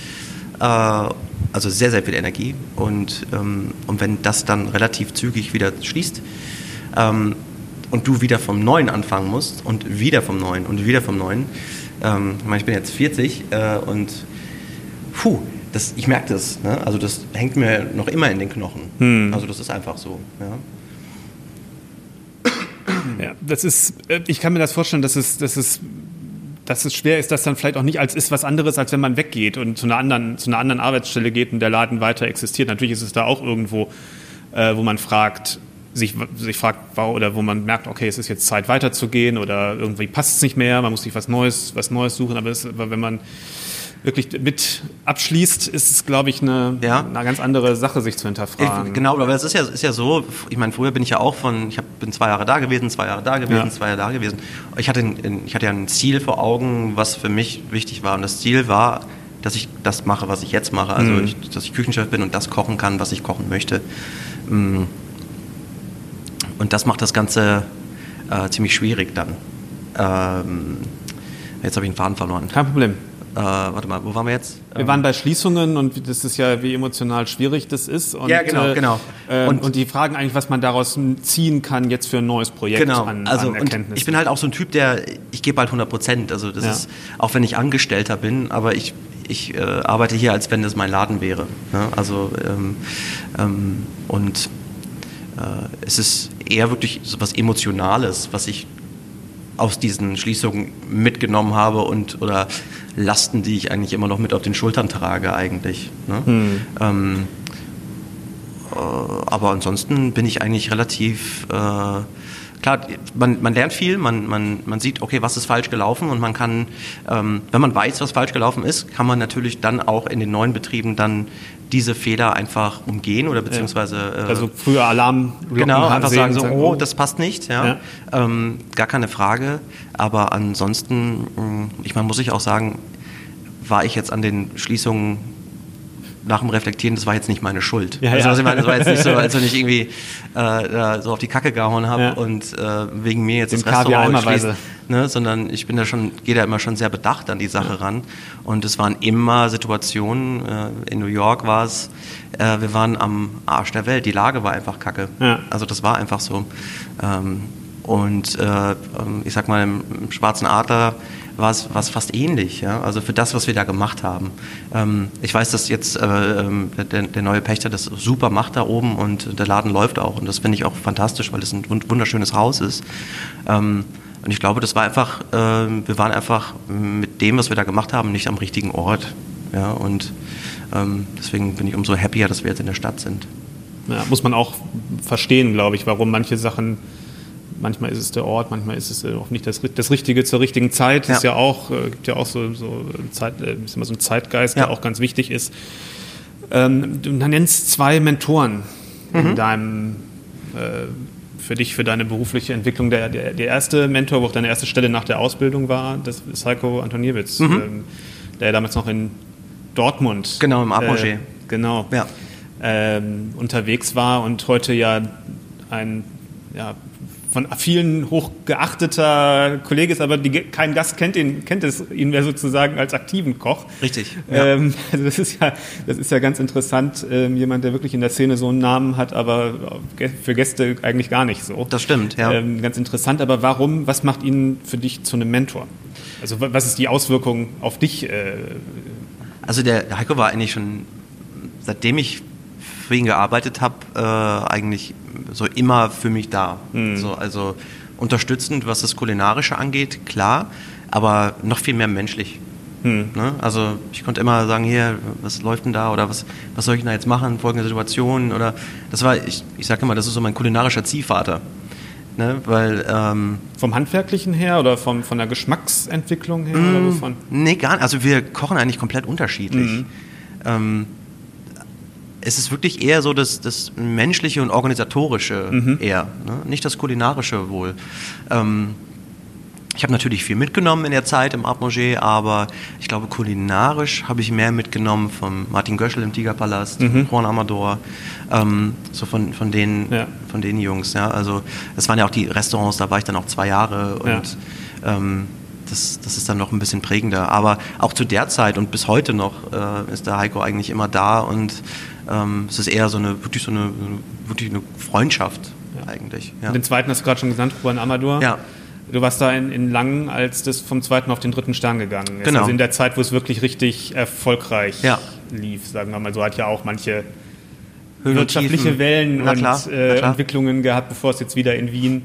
also sehr, sehr viel Energie. Und, ähm, und wenn das dann relativ zügig wieder schließt ähm, und du wieder vom Neuen anfangen musst und wieder vom Neuen und wieder vom Neuen, ähm, ich meine, ich bin jetzt 40 äh, und puh, das, ich merke das. Ne? Also das hängt mir noch immer in den Knochen. Hm. Also das ist einfach so. Ja. Ja, das ist, äh, ich kann mir das vorstellen, dass es, dass es dass es schwer ist, dass dann vielleicht auch nicht als ist was anderes, als wenn man weggeht und zu einer anderen, zu einer anderen Arbeitsstelle geht und der Laden weiter existiert. Natürlich ist es da auch irgendwo, äh, wo man fragt, sich, sich fragt, oder wo man merkt, okay, es ist jetzt Zeit weiterzugehen oder irgendwie passt es nicht mehr, man muss sich was Neues, was Neues suchen, aber, es, aber wenn man wirklich mit abschließt, ist es, glaube ich, eine, ja. eine ganz andere Sache, sich zu hinterfragen. Ich, genau, aber es ist ja, ist ja so, ich meine, früher bin ich ja auch von, ich hab, bin zwei Jahre da gewesen, zwei Jahre da gewesen, ja. zwei Jahre da gewesen. Ich hatte, ein, ich hatte ja ein Ziel vor Augen, was für mich wichtig war. Und das Ziel war, dass ich das mache, was ich jetzt mache. Also, mhm. ich, dass ich Küchenchef bin und das kochen kann, was ich kochen möchte. Mm. Und das macht das Ganze äh, ziemlich schwierig dann. Ähm, jetzt habe ich den Faden verloren. Kein Problem. Äh, warte mal, wo waren wir jetzt? Wir waren bei Schließungen und das ist ja, wie emotional schwierig das ist. Und, ja, genau, äh, genau. Äh, und, und, die fragen eigentlich, was man daraus ziehen kann jetzt für ein neues Projekt genau. an, also, an Erkenntnissen. ich bin halt auch so ein Typ, der, ich gebe halt 100 Prozent. Also das ja. ist, auch wenn ich Angestellter bin, aber ich, ich äh, arbeite hier, als wenn das mein Laden wäre. Ja, also ähm, ähm, und äh, es ist eher wirklich so was Emotionales, was ich aus diesen Schließungen mitgenommen habe und oder Lasten, die ich eigentlich immer noch mit auf den Schultern trage eigentlich. Ne? Hm. Ähm, äh, aber ansonsten bin ich eigentlich relativ äh, klar, man, man lernt viel, man, man, man sieht, okay, was ist falsch gelaufen und man kann, ähm, wenn man weiß, was falsch gelaufen ist, kann man natürlich dann auch in den neuen Betrieben dann diese Fehler einfach umgehen oder beziehungsweise äh, also früher Alarm genau einfach sagen so oh, oh. das passt nicht ja, ja. Ähm, gar keine Frage. Aber ansonsten mm, ich meine muss ich auch sagen war ich jetzt an den Schließungen nach dem Reflektieren, das war jetzt nicht meine Schuld. Ja, also, ja. Also, ich meine, das war jetzt nicht so, als wenn ich irgendwie äh, so auf die Kacke gehauen habe ja. und äh, wegen mir jetzt Dem das Restaurant schließt, ne, sondern ich bin da schon, gehe da immer schon sehr bedacht an die Sache ran. Und es waren immer Situationen, äh, in New York war es, äh, wir waren am Arsch der Welt, die Lage war einfach kacke. Also das war einfach so. Ähm, und äh, ähm, ich sag mal, im, im Schwarzen Adler war es, war es fast ähnlich. Ja? Also für das, was wir da gemacht haben. Ähm, ich weiß, dass jetzt äh, ähm, der, der, neue Pächter das super macht da oben und der Laden läuft auch. Und das finde ich auch fantastisch, weil es ein wunderschönes Haus ist. Ähm, und ich glaube, das war einfach, äh, wir waren einfach mit dem, was wir da gemacht haben, nicht am richtigen Ort. Ja? Und ähm, deswegen bin ich umso happier, dass wir jetzt in der Stadt sind. Ja, muss man auch verstehen, glaube ich, warum manche Sachen manchmal ist es der Ort, manchmal ist es äh, auch nicht das, das Richtige zur richtigen Zeit. Ja. Ist ja auch, äh, gibt ja auch so, so, Zeit, äh, ist immer so ein Zeitgeist, ja. der auch ganz wichtig ist. Ähm, du nennst zwei Mentoren mhm. in deinem, äh, für dich, für deine berufliche Entwicklung. Der, der, der, erste Mentor, wo auch deine erste Stelle nach der Ausbildung war, das ist Heiko Antoniewicz, mhm. ähm, der damals noch in Dortmund. Genau, im Armanger. Äh, genau. Ja. Ähm, unterwegs war und heute ja ein ja, von vielen hochgeachteter Kollege ist, aber die, kein Gast kennt ihn, kennt es ihn mehr sozusagen als aktiven Koch. Richtig. Ja. Ähm, also das ist ja, das ist ja ganz interessant, ähm, jemand, der wirklich in der Szene so einen Namen hat, aber für Gäste eigentlich gar nicht so. Das stimmt, ja. Ähm, ganz interessant, aber warum, was macht ihn für dich zu einem Mentor? Also was ist die Auswirkung auf dich? Äh? Also der Heiko war eigentlich schon, seitdem ich für ihn gearbeitet habe, äh, eigentlich so immer für mich da. Mhm. So, also unterstützend, was das Kulinarische angeht, klar, aber noch viel mehr menschlich. Mhm. Ne? Also ich konnte immer sagen, hier, was läuft denn da oder was, was soll ich denn da jetzt machen, folgende Situationen oder das war, ich, ich sage immer, das ist so mein kulinarischer Ziehvater. Ne, weil, ähm, vom Handwerklichen her oder vom, von der Geschmacksentwicklung her? Mh, oder wovon? Nee, gar nicht. Also wir kochen eigentlich komplett unterschiedlich. Mhm. Ähm, es ist wirklich eher so das, das menschliche und organisatorische mhm. eher, ne? nicht das kulinarische wohl. Ähm, ich habe natürlich viel mitgenommen in der Zeit im Art Manger, aber ich glaube, kulinarisch habe ich mehr mitgenommen von Martin Göschel im Tigerpalast, mhm. Juan Amador, ähm, so von, von, den, ja. von den Jungs. Ja. Also, das waren ja auch die Restaurants, da war ich dann auch zwei Jahre und ja. ähm, das, das ist dann noch ein bisschen prägender. Aber auch zu der Zeit und bis heute noch äh, ist der Heiko eigentlich immer da und ähm, es ist eher so eine wirklich so eine, wirklich eine Freundschaft ja. eigentlich. Ja. Den zweiten hast du gerade schon genannt, Juan Amador. Ja. Du warst da in, in Langen, als das vom zweiten auf den dritten Stern gegangen ist. Genau. Also in der Zeit, wo es wirklich richtig erfolgreich ja. lief, sagen wir mal so, hat ja auch manche wirtschaftliche Wellen und äh, Entwicklungen gehabt, bevor es jetzt wieder in Wien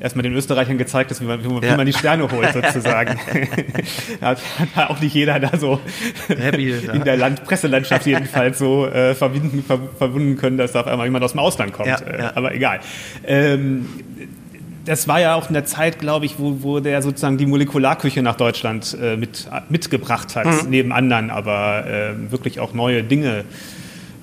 erstmal den Österreichern gezeigt wie man, wie man, ja. wie man die Sterne holt, sozusagen. hat, hat auch nicht jeder da so Happy, in der Land Presselandschaft jedenfalls so äh, verbinden, ver verbunden können, dass da auf einmal jemand aus dem Ausland kommt. Ja, äh, aber egal. Ähm, das war ja auch in der Zeit, glaube ich, wo, wo der sozusagen die Molekularküche nach Deutschland äh, mit, mitgebracht hat, mhm. neben anderen, aber äh, wirklich auch neue Dinge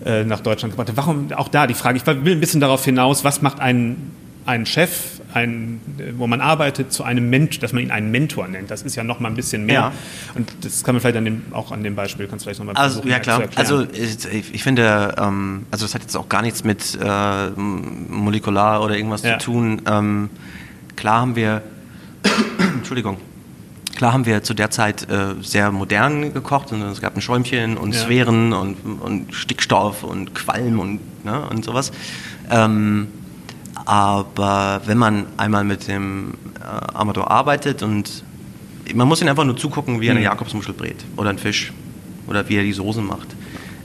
äh, nach Deutschland gebracht hat. Warum auch da die Frage? Ich will ein bisschen darauf hinaus, was macht ein, ein Chef ein, wo man arbeitet, zu einem Mentor, dass man ihn einen Mentor nennt. Das ist ja noch mal ein bisschen mehr. Ja. Und das kann man vielleicht an dem, auch an dem Beispiel, kannst du vielleicht noch mal also, ja, klar. Also ich, ich finde, ähm, also das hat jetzt auch gar nichts mit äh, molekular oder irgendwas ja. zu tun. Ähm, klar haben wir, Entschuldigung, Klar haben wir zu der Zeit äh, sehr modern gekocht. Und es gab ein Schäumchen und ja. Sphären und, und, Stickstoff und Qualm und, ne, und sowas. Ähm, aber wenn man einmal mit dem äh, Amador arbeitet und man muss ihn einfach nur zugucken, wie er eine mhm. Jakobsmuschel brät oder einen Fisch oder wie er die Soßen macht.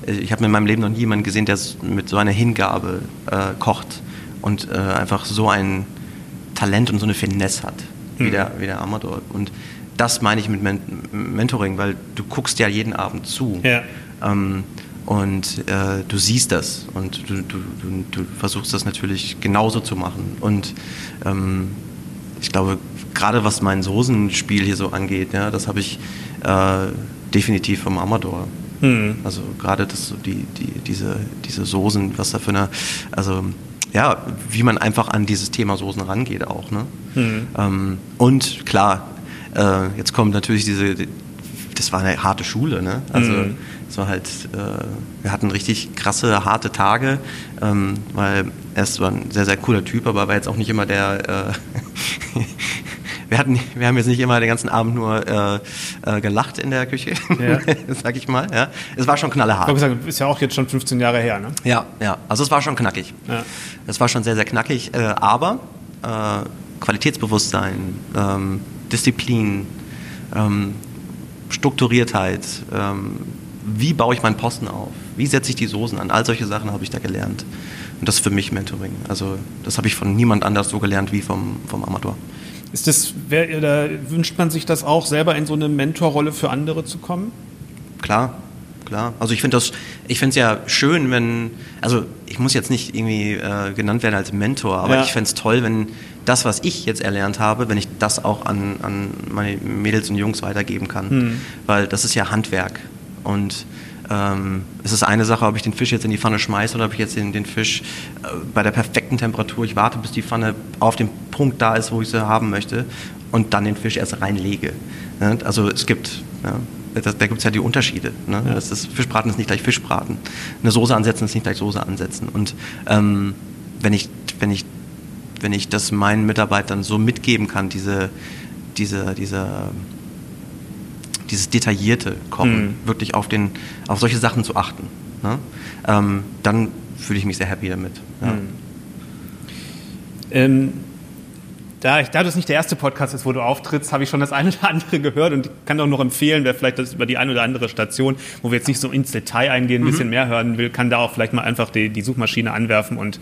Äh, ich habe in meinem Leben noch nie jemanden gesehen, der mit so einer Hingabe äh, kocht und äh, einfach so ein Talent und so eine Finesse hat, wie, mhm. der, wie der Amador. Und das meine ich mit Men Mentoring, weil du guckst ja jeden Abend zu. Ja. Ähm, und äh, du siehst das und du, du, du, versuchst das natürlich genauso zu machen. Und ähm, ich glaube, gerade was mein Soßenspiel hier so angeht, ja, das habe ich äh, definitiv vom Amador. Mhm. Also gerade das, die, die, diese, diese Soßen, was da für eine, also ja, wie man einfach an dieses Thema Soßen rangeht auch. Ne? Mhm. Ähm, und klar, äh, jetzt kommt natürlich diese, das war eine harte Schule, ne? Also mhm. Es war halt, äh, wir hatten richtig krasse, harte Tage, ähm, weil er ist zwar ein sehr, sehr cooler Typ, aber war jetzt auch nicht immer der, äh, wir, hatten, wir haben jetzt nicht immer den ganzen Abend nur äh, äh, gelacht in der Küche, ja. sag ich mal. Ja. Es war schon knallhart. Ich gesagt, ist ja auch jetzt schon 15 Jahre her, ne? Ja, ja. Also es war schon knackig. Ja. Es war schon sehr, sehr knackig, äh, aber äh, Qualitätsbewusstsein, ähm, Disziplin, ähm, Strukturiertheit, ähm, wie baue ich meinen Posten auf, wie setze ich die Soßen an, all solche Sachen habe ich da gelernt. Und das ist für mich Mentoring. Also das habe ich von niemand anders so gelernt wie vom, vom Amateur. Ist das, wer, oder wünscht man sich das auch, selber in so eine Mentorrolle für andere zu kommen? Klar, klar. Also ich finde das, ich finde es ja schön, wenn, also ich muss jetzt nicht irgendwie äh, genannt werden als Mentor, aber ja. ich fände es toll, wenn das, was ich jetzt erlernt habe, wenn ich das auch an, an meine Mädels und Jungs weitergeben kann. Mhm. Weil das ist ja Handwerk. Und ähm, es ist eine Sache, ob ich den Fisch jetzt in die Pfanne schmeiße oder ob ich jetzt den, den Fisch äh, bei der perfekten Temperatur, ich warte, bis die Pfanne auf dem Punkt da ist, wo ich sie haben möchte und dann den Fisch erst reinlege. Ne? Also es gibt, ja, das, da gibt es ja die Unterschiede. Ne? Ja. Das ist, Fischbraten ist nicht gleich Fischbraten. Eine Soße ansetzen ist nicht gleich Soße ansetzen. Und ähm, wenn, ich, wenn, ich, wenn ich das meinen Mitarbeitern so mitgeben kann, diese, diese, diese dieses detaillierte Kochen, mhm. wirklich auf, den, auf solche Sachen zu achten, ne? ähm, dann fühle ich mich sehr happy damit. Ja. Mhm. Ähm, da, ich, da das nicht der erste Podcast ist, wo du auftrittst, habe ich schon das eine oder andere gehört und kann auch noch empfehlen, wer vielleicht das über die eine oder andere Station, wo wir jetzt nicht so ins Detail eingehen, ein mhm. bisschen mehr hören will, kann da auch vielleicht mal einfach die, die Suchmaschine anwerfen und,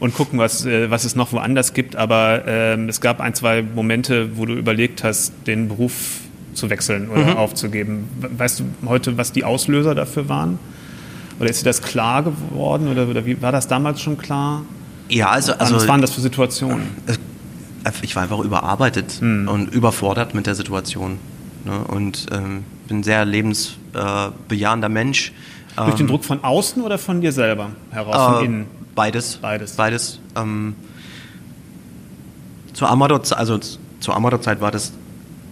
und gucken, was, äh, was es noch woanders gibt. Aber ähm, es gab ein, zwei Momente, wo du überlegt hast, den Beruf zu wechseln oder mhm. aufzugeben. Weißt du heute, was die Auslöser dafür waren? Oder ist dir das klar geworden oder, oder wie war das damals schon klar? Ja, also, also was waren das für Situationen? Ich war einfach überarbeitet mhm. und überfordert mit der Situation. Ne? Und ähm, bin ein sehr lebensbejahender äh, Mensch. Durch den ähm, Druck von außen oder von dir selber heraus, äh, von innen? Beides. Beides. Beides. Ähm, zur Amador-Zeit also zur Amador war das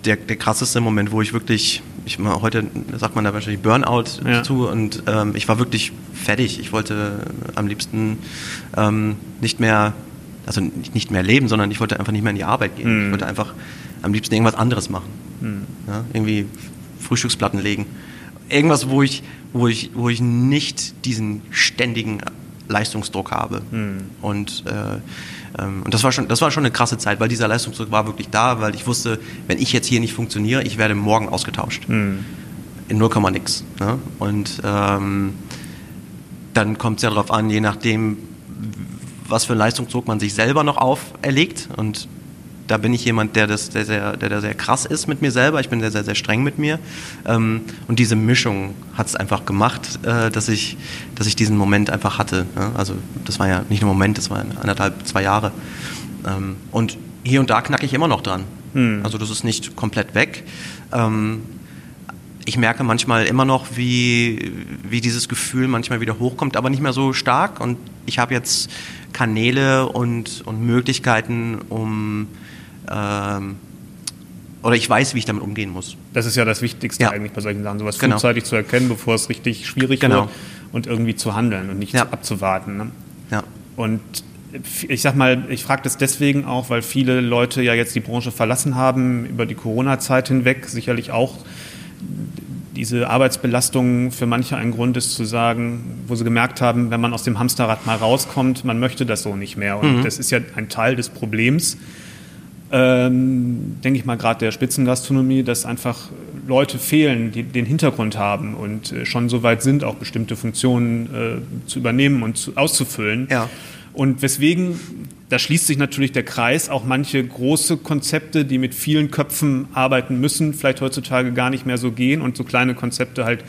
der, der krasseste Moment, wo ich wirklich, ich heute sagt man da wahrscheinlich Burnout ja. zu und ähm, ich war wirklich fertig. Ich wollte am liebsten ähm, nicht mehr, also nicht mehr leben, sondern ich wollte einfach nicht mehr in die Arbeit gehen. Mhm. Ich wollte einfach am liebsten irgendwas anderes machen. Hm. Ja, irgendwie Frühstücksplatten legen. Irgendwas, wo ich, wo ich, wo ich nicht diesen ständigen Leistungsdruck habe. Hm. Und, äh, und das war schon, das war schon eine krasse Zeit, weil dieser Leistungsdruck war wirklich da, weil ich wusste, wenn ich jetzt hier nicht funktioniere, ich werde morgen ausgetauscht. Hm. In 0, nix. Ne? Und ähm, dann kommt es ja darauf an, je nachdem, was für einen Leistungsdruck man sich selber noch auferlegt. Und da bin ich jemand, der das, der, sehr, der, der sehr krass ist mit mir selber. Ich bin sehr, sehr, sehr streng mit mir. Ähm, und diese Mischung hat es einfach gemacht, äh, dass, ich, dass ich diesen Moment einfach hatte. Ja? Also das war ja nicht nur ein Moment, das war anderthalb, zwei Jahre. Ähm, und hier und da knacke ich immer noch dran. Hm. Also das ist nicht komplett weg. Ähm, ich merke manchmal immer noch, wie, wie dieses Gefühl manchmal wieder hochkommt, aber nicht mehr so stark. Und ich habe jetzt Kanäle und, und Möglichkeiten, um ähm, oder ich weiß, wie ich damit umgehen muss. Das ist ja das Wichtigste ja. eigentlich bei solchen Sachen, sowas genau. frühzeitig zu erkennen, bevor es richtig schwierig genau. wird und irgendwie zu handeln und nicht ja. abzuwarten. Ne? Ja. Und ich sag mal, ich frage das deswegen auch, weil viele Leute ja jetzt die Branche verlassen haben über die Corona-Zeit hinweg, sicherlich auch diese Arbeitsbelastung für manche ein Grund ist zu sagen, wo sie gemerkt haben, wenn man aus dem Hamsterrad mal rauskommt, man möchte das so nicht mehr. Und mhm. das ist ja ein Teil des Problems, ähm, denke ich mal, gerade der Spitzengastronomie, dass einfach Leute fehlen, die den Hintergrund haben und äh, schon so weit sind, auch bestimmte Funktionen äh, zu übernehmen und zu, auszufüllen. Ja. Und weswegen, da schließt sich natürlich der Kreis, auch manche große Konzepte, die mit vielen Köpfen arbeiten müssen, vielleicht heutzutage gar nicht mehr so gehen und so kleine Konzepte halt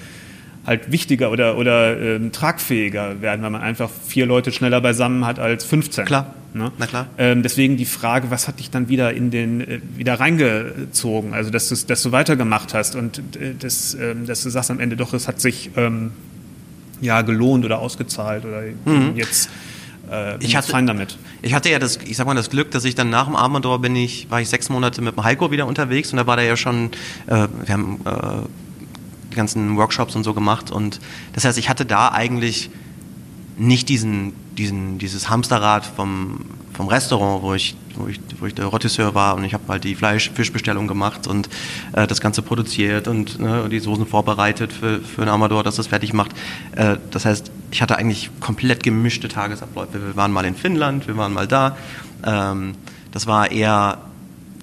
halt wichtiger oder, oder ähm, tragfähiger werden, weil man einfach vier Leute schneller beisammen hat als 15. Klar. Ne? Na klar. Ähm, deswegen die Frage, was hat dich dann wieder in den äh, wieder reingezogen? Also dass du dass du weitergemacht hast und äh, das, äh, dass du sagst am Ende doch, es hat sich ähm, ja gelohnt oder ausgezahlt oder mhm. jetzt äh, ich hatte, fein damit. Ich hatte ja das, ich sag mal, das Glück, dass ich dann nach dem Armandor bin ich, war ich sechs Monate mit dem Heiko wieder unterwegs und da war der ja schon, äh, wir haben äh, die ganzen Workshops und so gemacht und das heißt, ich hatte da eigentlich nicht diesen, diesen, dieses Hamsterrad vom, vom Restaurant, wo ich, wo ich, wo ich der Rotisseur war und ich habe halt die Fleisch-Fischbestellung gemacht und äh, das Ganze produziert und ne, die Soßen vorbereitet für, für einen Amador, dass das fertig macht. Äh, das heißt, ich hatte eigentlich komplett gemischte Tagesabläufe. Wir waren mal in Finnland, wir waren mal da. Ähm, das war eher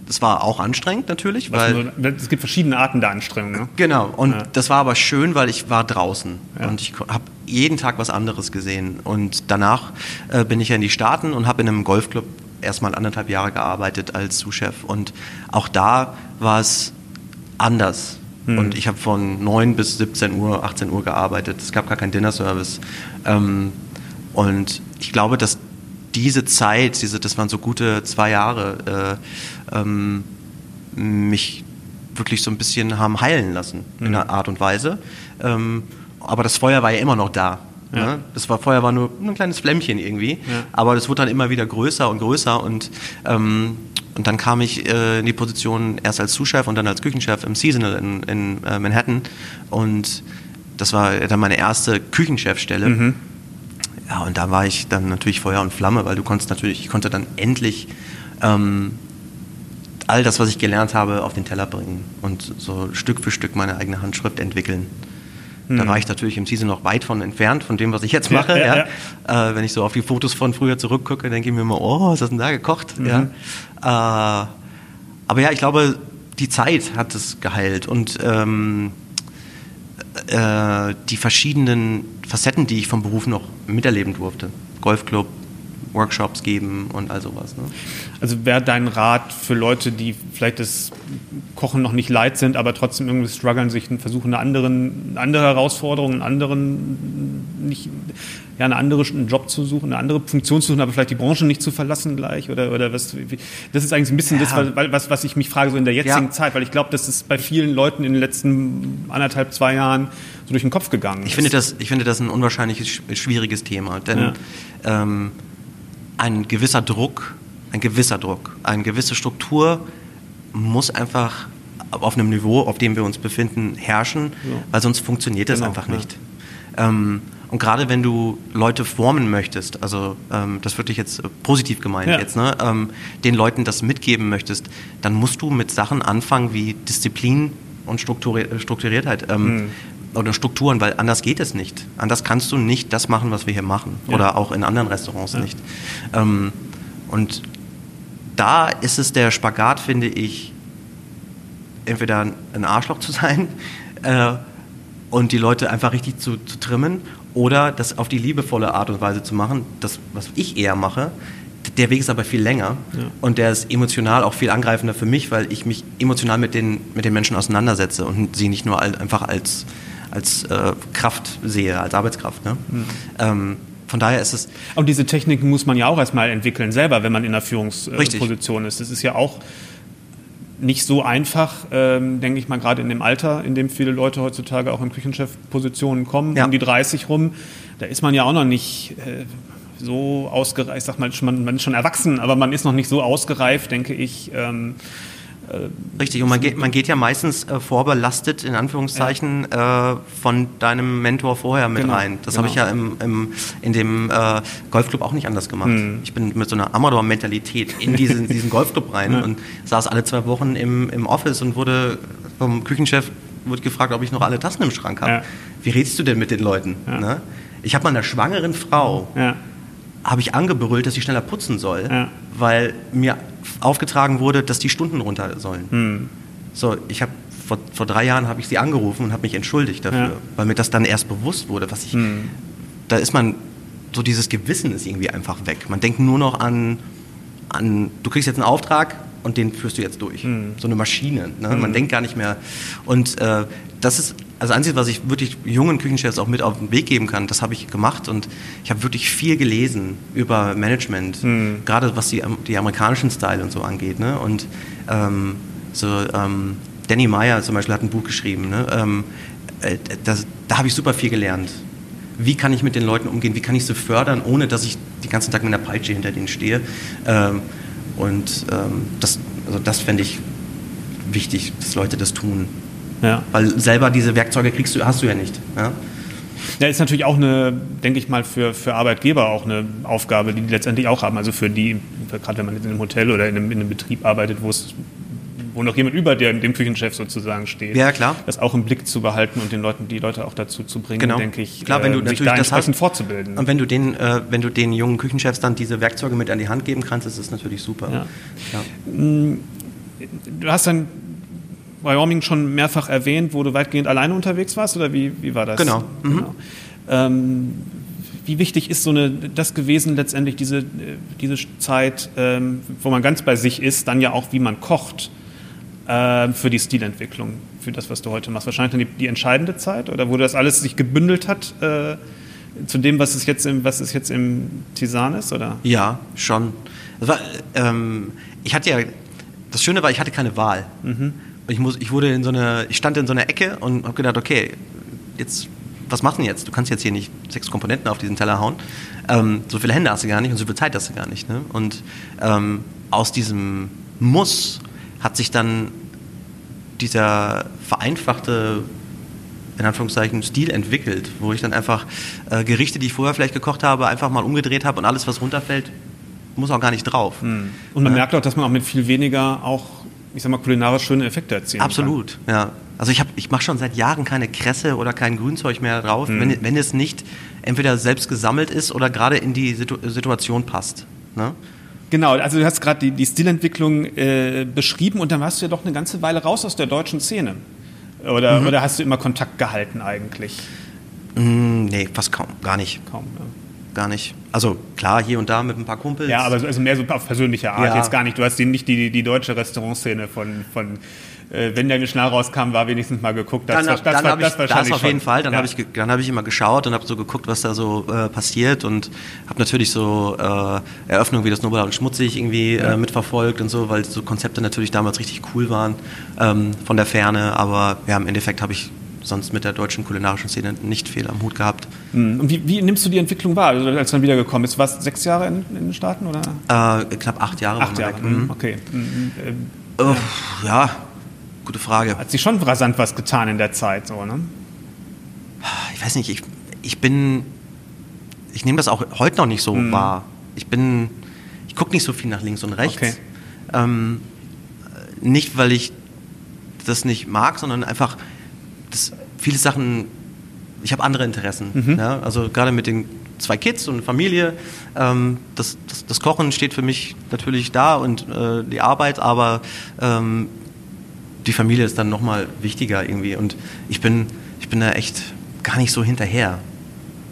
das war auch anstrengend natürlich, weil nur, es gibt verschiedene Arten der Anstrengung. Ne? Genau. Und ja. das war aber schön, weil ich war draußen ja. und ich habe jeden Tag was anderes gesehen. Und danach äh, bin ich ja in die Staaten und habe in einem Golfclub erstmal anderthalb Jahre gearbeitet als Sous-Chef. Und auch da war es anders. Hm. Und ich habe von 9 bis 17 Uhr, 18 Uhr gearbeitet. Es gab gar keinen Dinner-Service. Ähm, und ich glaube, dass diese Zeit, diese, das waren so gute zwei Jahre, äh, ähm, mich wirklich so ein bisschen haben heilen lassen mhm. in einer Art und Weise. Ähm, aber das Feuer war ja immer noch da. Ja. Ne? Das war vorher war nur ein kleines Flämmchen irgendwie, ja. aber das wurde dann immer wieder größer und größer und ähm, und dann kam ich äh, in die Position erst als Sous-Chef und dann als Küchenchef im Seasonal in, in äh, Manhattan und das war dann meine erste Küchenchefstelle. Mhm. Ja, und da war ich dann natürlich Feuer und Flamme, weil du konntest natürlich, ich konnte dann endlich ähm, all das, was ich gelernt habe, auf den Teller bringen und so Stück für Stück meine eigene Handschrift entwickeln. Hm. Da war ich natürlich im Season noch weit von entfernt, von dem, was ich jetzt mache. Ja, ja, ja. Äh, wenn ich so auf die Fotos von früher zurückgucke, denke ich mir immer, oh, was hast du denn da gekocht? Mhm. Ja. Äh, aber ja, ich glaube, die Zeit hat es geheilt und ähm, äh, die verschiedenen Facetten, die ich vom Beruf noch miterleben durfte. Golfclub, Workshops geben und all sowas. Ne? Also wäre dein Rat für Leute, die vielleicht das Kochen noch nicht leid sind, aber trotzdem irgendwie strugglen, sich versuchen, eine, anderen, eine andere Herausforderung, einen anderen, nicht, ja, eine andere, einen Job zu suchen, eine andere Funktion zu suchen, aber vielleicht die Branche nicht zu verlassen gleich oder, oder was, das ist eigentlich ein bisschen ja. das, was, was ich mich frage, so in der jetzigen ja. Zeit, weil ich glaube, das ist bei vielen Leuten in den letzten anderthalb, zwei Jahren so durch den Kopf gegangen. Ich finde das, ich finde das ein unwahrscheinlich schwieriges Thema, denn ja. ähm, ein gewisser Druck, ein gewisser Druck, eine gewisse Struktur muss einfach auf einem Niveau, auf dem wir uns befinden, herrschen, weil sonst funktioniert das genau, einfach nicht. Ähm, Und gerade wenn du Leute formen möchtest, also ähm, das wirklich jetzt äh, positiv gemeint ja. jetzt, ne, ähm, den Leuten das mitgeben möchtest, dann musst du mit Sachen anfangen wie Disziplin und Strukturi Strukturiertheit. Ähm, mhm. Oder Strukturen, weil anders geht es nicht. Anders kannst du nicht das machen, was wir hier machen. Ja. Oder auch in anderen Restaurants ja. nicht. Ähm, und da ist es der Spagat, finde ich, entweder ein Arschloch zu sein äh, und die Leute einfach richtig zu, zu trimmen oder das auf die liebevolle Art und Weise zu machen, das, was ich eher mache. Der Weg ist aber viel länger ja. und der ist emotional auch viel angreifender für mich, weil ich mich emotional mit den, mit den Menschen auseinandersetze und sie nicht nur einfach als, als äh, Kraft sehe, als Arbeitskraft. Ne? Mhm. Ähm, von daher ist es. Und diese Techniken muss man ja auch erstmal entwickeln, selber, wenn man in einer Führungsposition ist. Das ist ja auch nicht so einfach, ähm, denke ich mal, gerade in dem Alter, in dem viele Leute heutzutage auch in Küchenchefpositionen kommen, ja. um die 30 rum. Da ist man ja auch noch nicht äh, so ausgereift, ich sag mal, man, ist schon erwachsen, aber man ist noch nicht so ausgereift, denke ich. Ähm, äh, Richtig, und man geht, man geht ja meistens äh, vorbelastet, in Anführungszeichen, ja. äh, von deinem Mentor vorher mit genau, rein. Das genau. habe ich ja im, im, in dem äh, Golfclub auch nicht anders gemacht. Hm. Ich bin mit so einer Amador-Mentalität in diesen, diesen Golfclub rein ja. und saß alle zwei Wochen im, im Office und wurde vom Küchenchef wurde gefragt, ob ich noch alle Tassen im Schrank habe. Ja. Wie redest du denn mit den Leuten? Ne? Ich habe mal einer schwangeren Frau habe ich angebrüllt, dass sie schneller putzen soll, weil mir aufgetragen wurde, dass die Stunden runter sollen. Hm. So, ich habe vor, vor drei Jahren habe ich sie angerufen und habe mich entschuldigt dafür, ja. weil mir das dann erst bewusst wurde, was ich. Hm. Da ist man so dieses Gewissen ist irgendwie einfach weg. Man denkt nur noch an, an du kriegst jetzt einen Auftrag und den führst du jetzt durch. Hm. So eine Maschine. Ne? Man hm. denkt gar nicht mehr. Und äh, das ist also Einzige, was ich wirklich jungen Küchenchefs auch mit auf den Weg geben kann, das habe ich gemacht und ich habe wirklich viel gelesen über Management, mhm. gerade was die, die amerikanischen Style und so angeht. Ne? Und ähm, so ähm, Danny Meyer zum Beispiel hat ein Buch geschrieben. Ne? Ähm, äh, das, da habe ich super viel gelernt. Wie kann ich mit den Leuten umgehen? Wie kann ich sie fördern, ohne dass ich den ganzen Tag mit einer Peitsche hinter denen stehe? Ähm, und ähm, das, also das fände ich wichtig, dass Leute das tun. Ja. Weil selber diese Werkzeuge kriegst du, hast du ja nicht. Ja? Ja, ist natürlich auch eine, denke ich mal, für, für Arbeitgeber auch eine Aufgabe, die die letztendlich auch haben. Also für die, gerade wenn man in einem Hotel oder in einem, in einem Betrieb arbeitet, wo es wo noch jemand über dem, dem Küchenchef sozusagen steht. Ja, klar. Das auch im Blick zu behalten und den Leuten, die Leute auch dazu zu bringen, genau. denke ich, klar, wenn du äh, sich da entsprechend hast, fortzubilden. Und wenn du, den, äh, wenn du den jungen Küchenchefs dann diese Werkzeuge mit an die Hand geben kannst, ist das natürlich super. Ja. Ja. Mm, du hast dann Wyoming schon mehrfach erwähnt, wo du weitgehend alleine unterwegs warst, oder wie, wie war das? Genau. Mhm. genau. Ähm, wie wichtig ist so eine, das gewesen letztendlich, diese, diese Zeit, ähm, wo man ganz bei sich ist, dann ja auch, wie man kocht äh, für die Stilentwicklung, für das, was du heute machst? Wahrscheinlich dann die, die entscheidende Zeit oder wo das alles sich gebündelt hat äh, zu dem, was es jetzt im, was es jetzt im Tisan ist, oder? Ja, schon. War, ähm, ich hatte ja, das Schöne war, ich hatte keine Wahl. Mhm ich, muss, ich, wurde in so eine, ich stand in so einer Ecke und habe gedacht, okay, jetzt, was denn jetzt? Du kannst jetzt hier nicht sechs Komponenten auf diesen Teller hauen. Ähm, so viele Hände hast du gar nicht und so viel Zeit hast du gar nicht. Ne? Und ähm, aus diesem Muss hat sich dann dieser vereinfachte in Anführungszeichen Stil entwickelt, wo ich dann einfach äh, Gerichte, die ich vorher vielleicht gekocht habe, einfach mal umgedreht habe und alles, was runterfällt, muss auch gar nicht drauf. Hm. Und man ja. merkt auch, dass man auch mit viel weniger auch ich sag mal, kulinarisch schöne Effekte erzielen Absolut, kann. ja. Also ich, ich mache schon seit Jahren keine Kresse oder kein Grünzeug mehr drauf, mhm. wenn, wenn es nicht entweder selbst gesammelt ist oder gerade in die Situ Situation passt. Ne? Genau, also du hast gerade die, die Stilentwicklung äh, beschrieben und dann warst du ja doch eine ganze Weile raus aus der deutschen Szene. Oder, mhm. oder hast du immer Kontakt gehalten eigentlich? Mm, nee, fast kaum, gar nicht. Kaum, ja gar nicht. Also klar, hier und da mit ein paar Kumpels. Ja, aber also mehr so auf persönliche Art ja. jetzt gar nicht. Du hast die, nicht die, die deutsche Restaurantszene von, von äh, wenn der Schnell rauskam, war wenigstens mal geguckt. Das, dann, das, dann war, das, ich, das auf jeden Fall. Dann ja. habe ich, hab ich immer geschaut und habe so geguckt, was da so äh, passiert und habe natürlich so äh, Eröffnungen wie das Nobel und Schmutzig irgendwie ja. äh, mitverfolgt und so, weil so Konzepte natürlich damals richtig cool waren ähm, von der Ferne. Aber ja, im Endeffekt habe ich sonst mit der deutschen kulinarischen Szene nicht viel am Hut gehabt. Hm. Und wie, wie nimmst du die Entwicklung wahr, also als du dann wiedergekommen bist? Warst sechs Jahre in, in, den Staaten? Oder? Äh, knapp acht Jahre. Acht Jahre, mhm. okay. Mhm. Äh, ja, gute Frage. Hat sich schon rasant was getan in der Zeit, so, ne? Ich weiß nicht, ich, ich bin ich nehme das auch heute noch nicht so mhm. wahr. Ich bin, ich gucke nicht so viel nach links und rechts. Okay. Ähm, nicht, weil ich das nicht mag, sondern einfach, dass viele Sachen, ich habe andere Interessen. Mhm. Ja? Also gerade mit den zwei Kids und Familie, ähm, das, das, das, Kochen steht für mich natürlich da und äh, die Arbeit, aber ähm, die Familie ist dann nochmal wichtiger irgendwie. Und ich bin, ich bin da echt gar nicht so hinterher.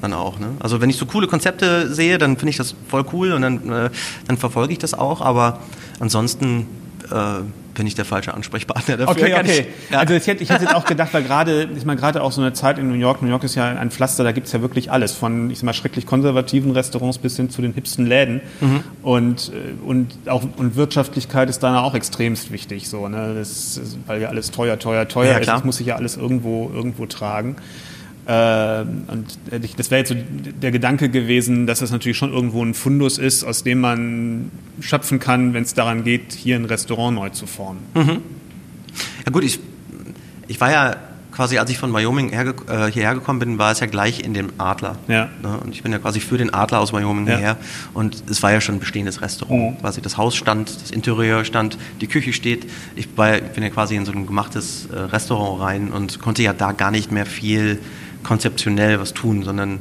Dann auch. Ne? Also wenn ich so coole Konzepte sehe, dann finde ich das voll cool und dann, äh, dann verfolge ich das auch. Aber ansonsten äh, bin ich der falsche Ansprechpartner dafür. Okay, okay. Ja. Also ich hätte, ich hätte jetzt auch gedacht, weil gerade, ich meine, gerade auch so eine Zeit in New York, New York ist ja ein Pflaster, da gibt es ja wirklich alles, von, ich sag mal, schrecklich konservativen Restaurants bis hin zu den hipsten Läden. Mhm. Und, äh, und auch und Wirtschaftlichkeit ist da auch extremst wichtig, so, ne? Das, weil ja alles teuer, teuer, teuer ja, ist. Das muss sich ja alles irgendwo, irgendwo tragen. Äh, und das wäre jetzt so der Gedanke gewesen, dass das natürlich schon irgendwo ein Fundus ist, aus dem man schöpfen kann, wenn es daran geht, hier ein Restaurant neu zu formen. Mhm. Ja gut, ich, ich war ja quasi, als ich von Wyoming herge äh, hierher gekommen bin, war es ja gleich in dem Adler. Ja. Ne? Und ich bin ja quasi für den Adler aus Wyoming ja. hierher. Und es war ja schon ein bestehendes Restaurant. Mhm. Quasi das Haus stand, das Interieur stand, die Küche steht. Ich, war, ich bin ja quasi in so ein gemachtes äh, Restaurant rein und konnte ja da gar nicht mehr viel konzeptionell was tun, sondern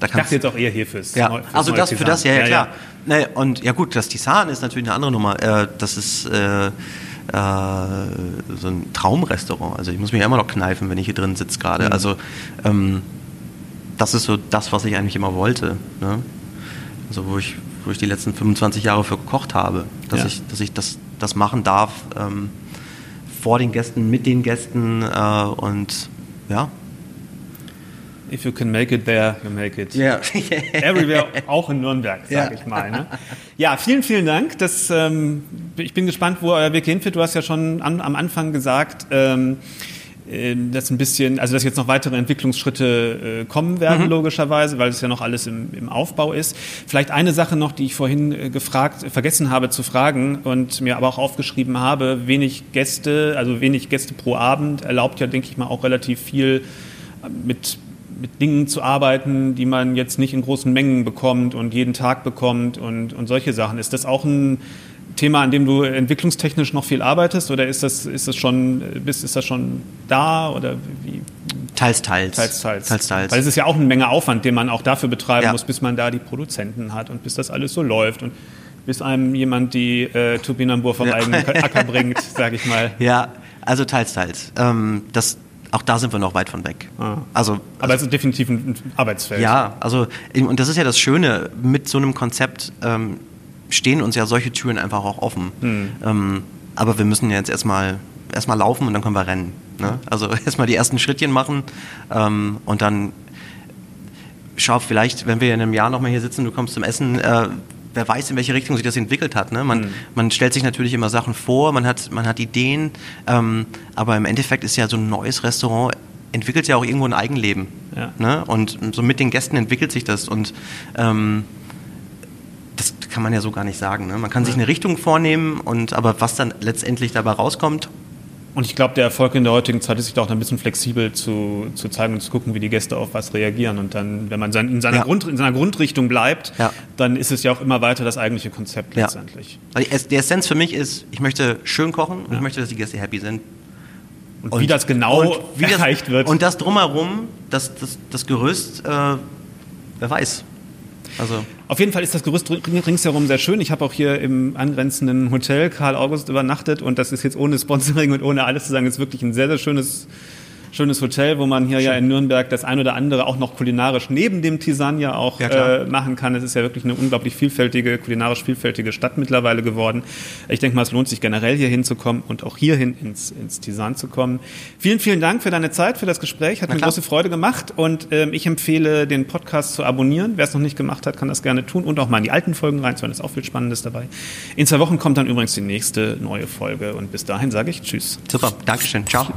da kannst Ich dachte jetzt auch eher hier fürs Ja, fürs also das für das, ja, ja, klar. Ja, ja. und ja gut, das Tisan ist natürlich eine andere Nummer. Äh, das ist äh, äh, so ein Traumrestaurant. Also ich muss mich ja immer noch kneifen, wenn ich hier drin sitze gerade. Mhm. Also ähm, das ist so das, was ich eigentlich immer wollte. Ne? Also wo ich, wo ich die letzten 25 Jahre für gekocht habe, dass ja. ich, dass ich das, das machen darf ähm, vor den Gästen, mit den Gästen äh, und ja, If you can make it there, you make it yeah. everywhere, auch in Nürnberg, sage ja. ich mal. Ne? Ja, vielen, vielen Dank. Das, ähm, ich bin gespannt, wo euer Weg hinführt. Du hast ja schon an, am Anfang gesagt, ähm, äh, dass ein bisschen, also dass jetzt noch weitere Entwicklungsschritte äh, kommen werden, mhm. logischerweise, weil es ja noch alles im, im, Aufbau ist. Vielleicht eine Sache noch, die ich vorhin äh, gefragt, vergessen habe zu fragen und mir aber auch aufgeschrieben habe, wenig Gäste, also wenig Gäste pro Abend erlaubt ja, denke ich mal, auch relativ viel mit mit Dingen zu arbeiten, die man jetzt nicht in großen Mengen bekommt und jeden Tag bekommt und, und solche Sachen. Ist das auch ein Thema, an dem du entwicklungstechnisch noch viel arbeitest oder ist das, ist das, schon, ist, ist das schon da oder wie? Teils, teils. Teils, teils. teils, teils. Weil es ist ja auch eine Menge Aufwand, den man auch dafür betreiben ja. muss, bis man da die Produzenten hat und bis das alles so läuft und bis einem jemand die äh, Turbinambur vom ja. eigenen Acker bringt, sage ich mal. Ja, also teils, teils. Ähm, das, auch da sind wir noch weit von weg. Ah. Also, Aber es ist definitiv ein Arbeitsfeld. Ja, also und das ist ja das Schöne, mit so einem Konzept ähm, stehen uns ja solche Türen einfach auch offen. Hm. Ähm, aber wir müssen jetzt erstmal erstmal laufen und dann können wir rennen. Ne? Also erstmal die ersten Schrittchen machen ähm, und dann schau vielleicht, wenn wir in einem Jahr nochmal hier sitzen, du kommst zum Essen, äh, wer weiß, in welche Richtung sich das entwickelt hat. Ne? Man, mhm. man stellt sich natürlich immer Sachen vor, man hat, man hat Ideen, ähm, aber im Endeffekt ist ja so ein neues Restaurant entwickelt ja auch irgendwo ein Eigenleben. Ja. Ne? Und so mit den Gästen entwickelt sich das und ähm, das kann man ja so gar nicht sagen. Ne? Man kann sich eine Richtung vornehmen und aber was dann letztendlich dabei rauskommt, und ich glaube, der Erfolg in der heutigen Zeit ist sich da auch ein bisschen flexibel zu, zu zeigen und zu gucken, wie die Gäste auf was reagieren. Und dann, wenn man sein, in, seiner ja. Grund, in seiner Grundrichtung bleibt, ja. dann ist es ja auch immer weiter das eigentliche Konzept letztendlich. Also die Essenz für mich ist, ich möchte schön kochen und ich möchte, dass die Gäste happy sind. Und, und wie das genau wie erreicht das, wird. Und das drumherum, das, das, das Gerüst, äh, wer weiß. Also Auf jeden Fall ist das Gerüst ringsherum sehr schön. Ich habe auch hier im angrenzenden Hotel Karl August übernachtet und das ist jetzt ohne Sponsoring und ohne alles zu sagen, ist wirklich ein sehr, sehr schönes schönes Hotel, wo man hier Schön. ja in Nürnberg das ein oder andere auch noch kulinarisch neben dem Tisan ja auch ja, äh, machen kann. Es ist ja wirklich eine unglaublich vielfältige, kulinarisch vielfältige Stadt mittlerweile geworden. Ich denke mal, es lohnt sich generell hier hinzukommen und auch hierhin ins, ins Tisan zu kommen. Vielen, vielen Dank für deine Zeit, für das Gespräch. Hat mir große Freude gemacht und ähm, ich empfehle, den Podcast zu abonnieren. Wer es noch nicht gemacht hat, kann das gerne tun und auch mal in die alten Folgen reinzuhören. Ist auch viel Spannendes dabei. In zwei Wochen kommt dann übrigens die nächste neue Folge und bis dahin sage ich Tschüss. Super, Dankeschön. Ciao.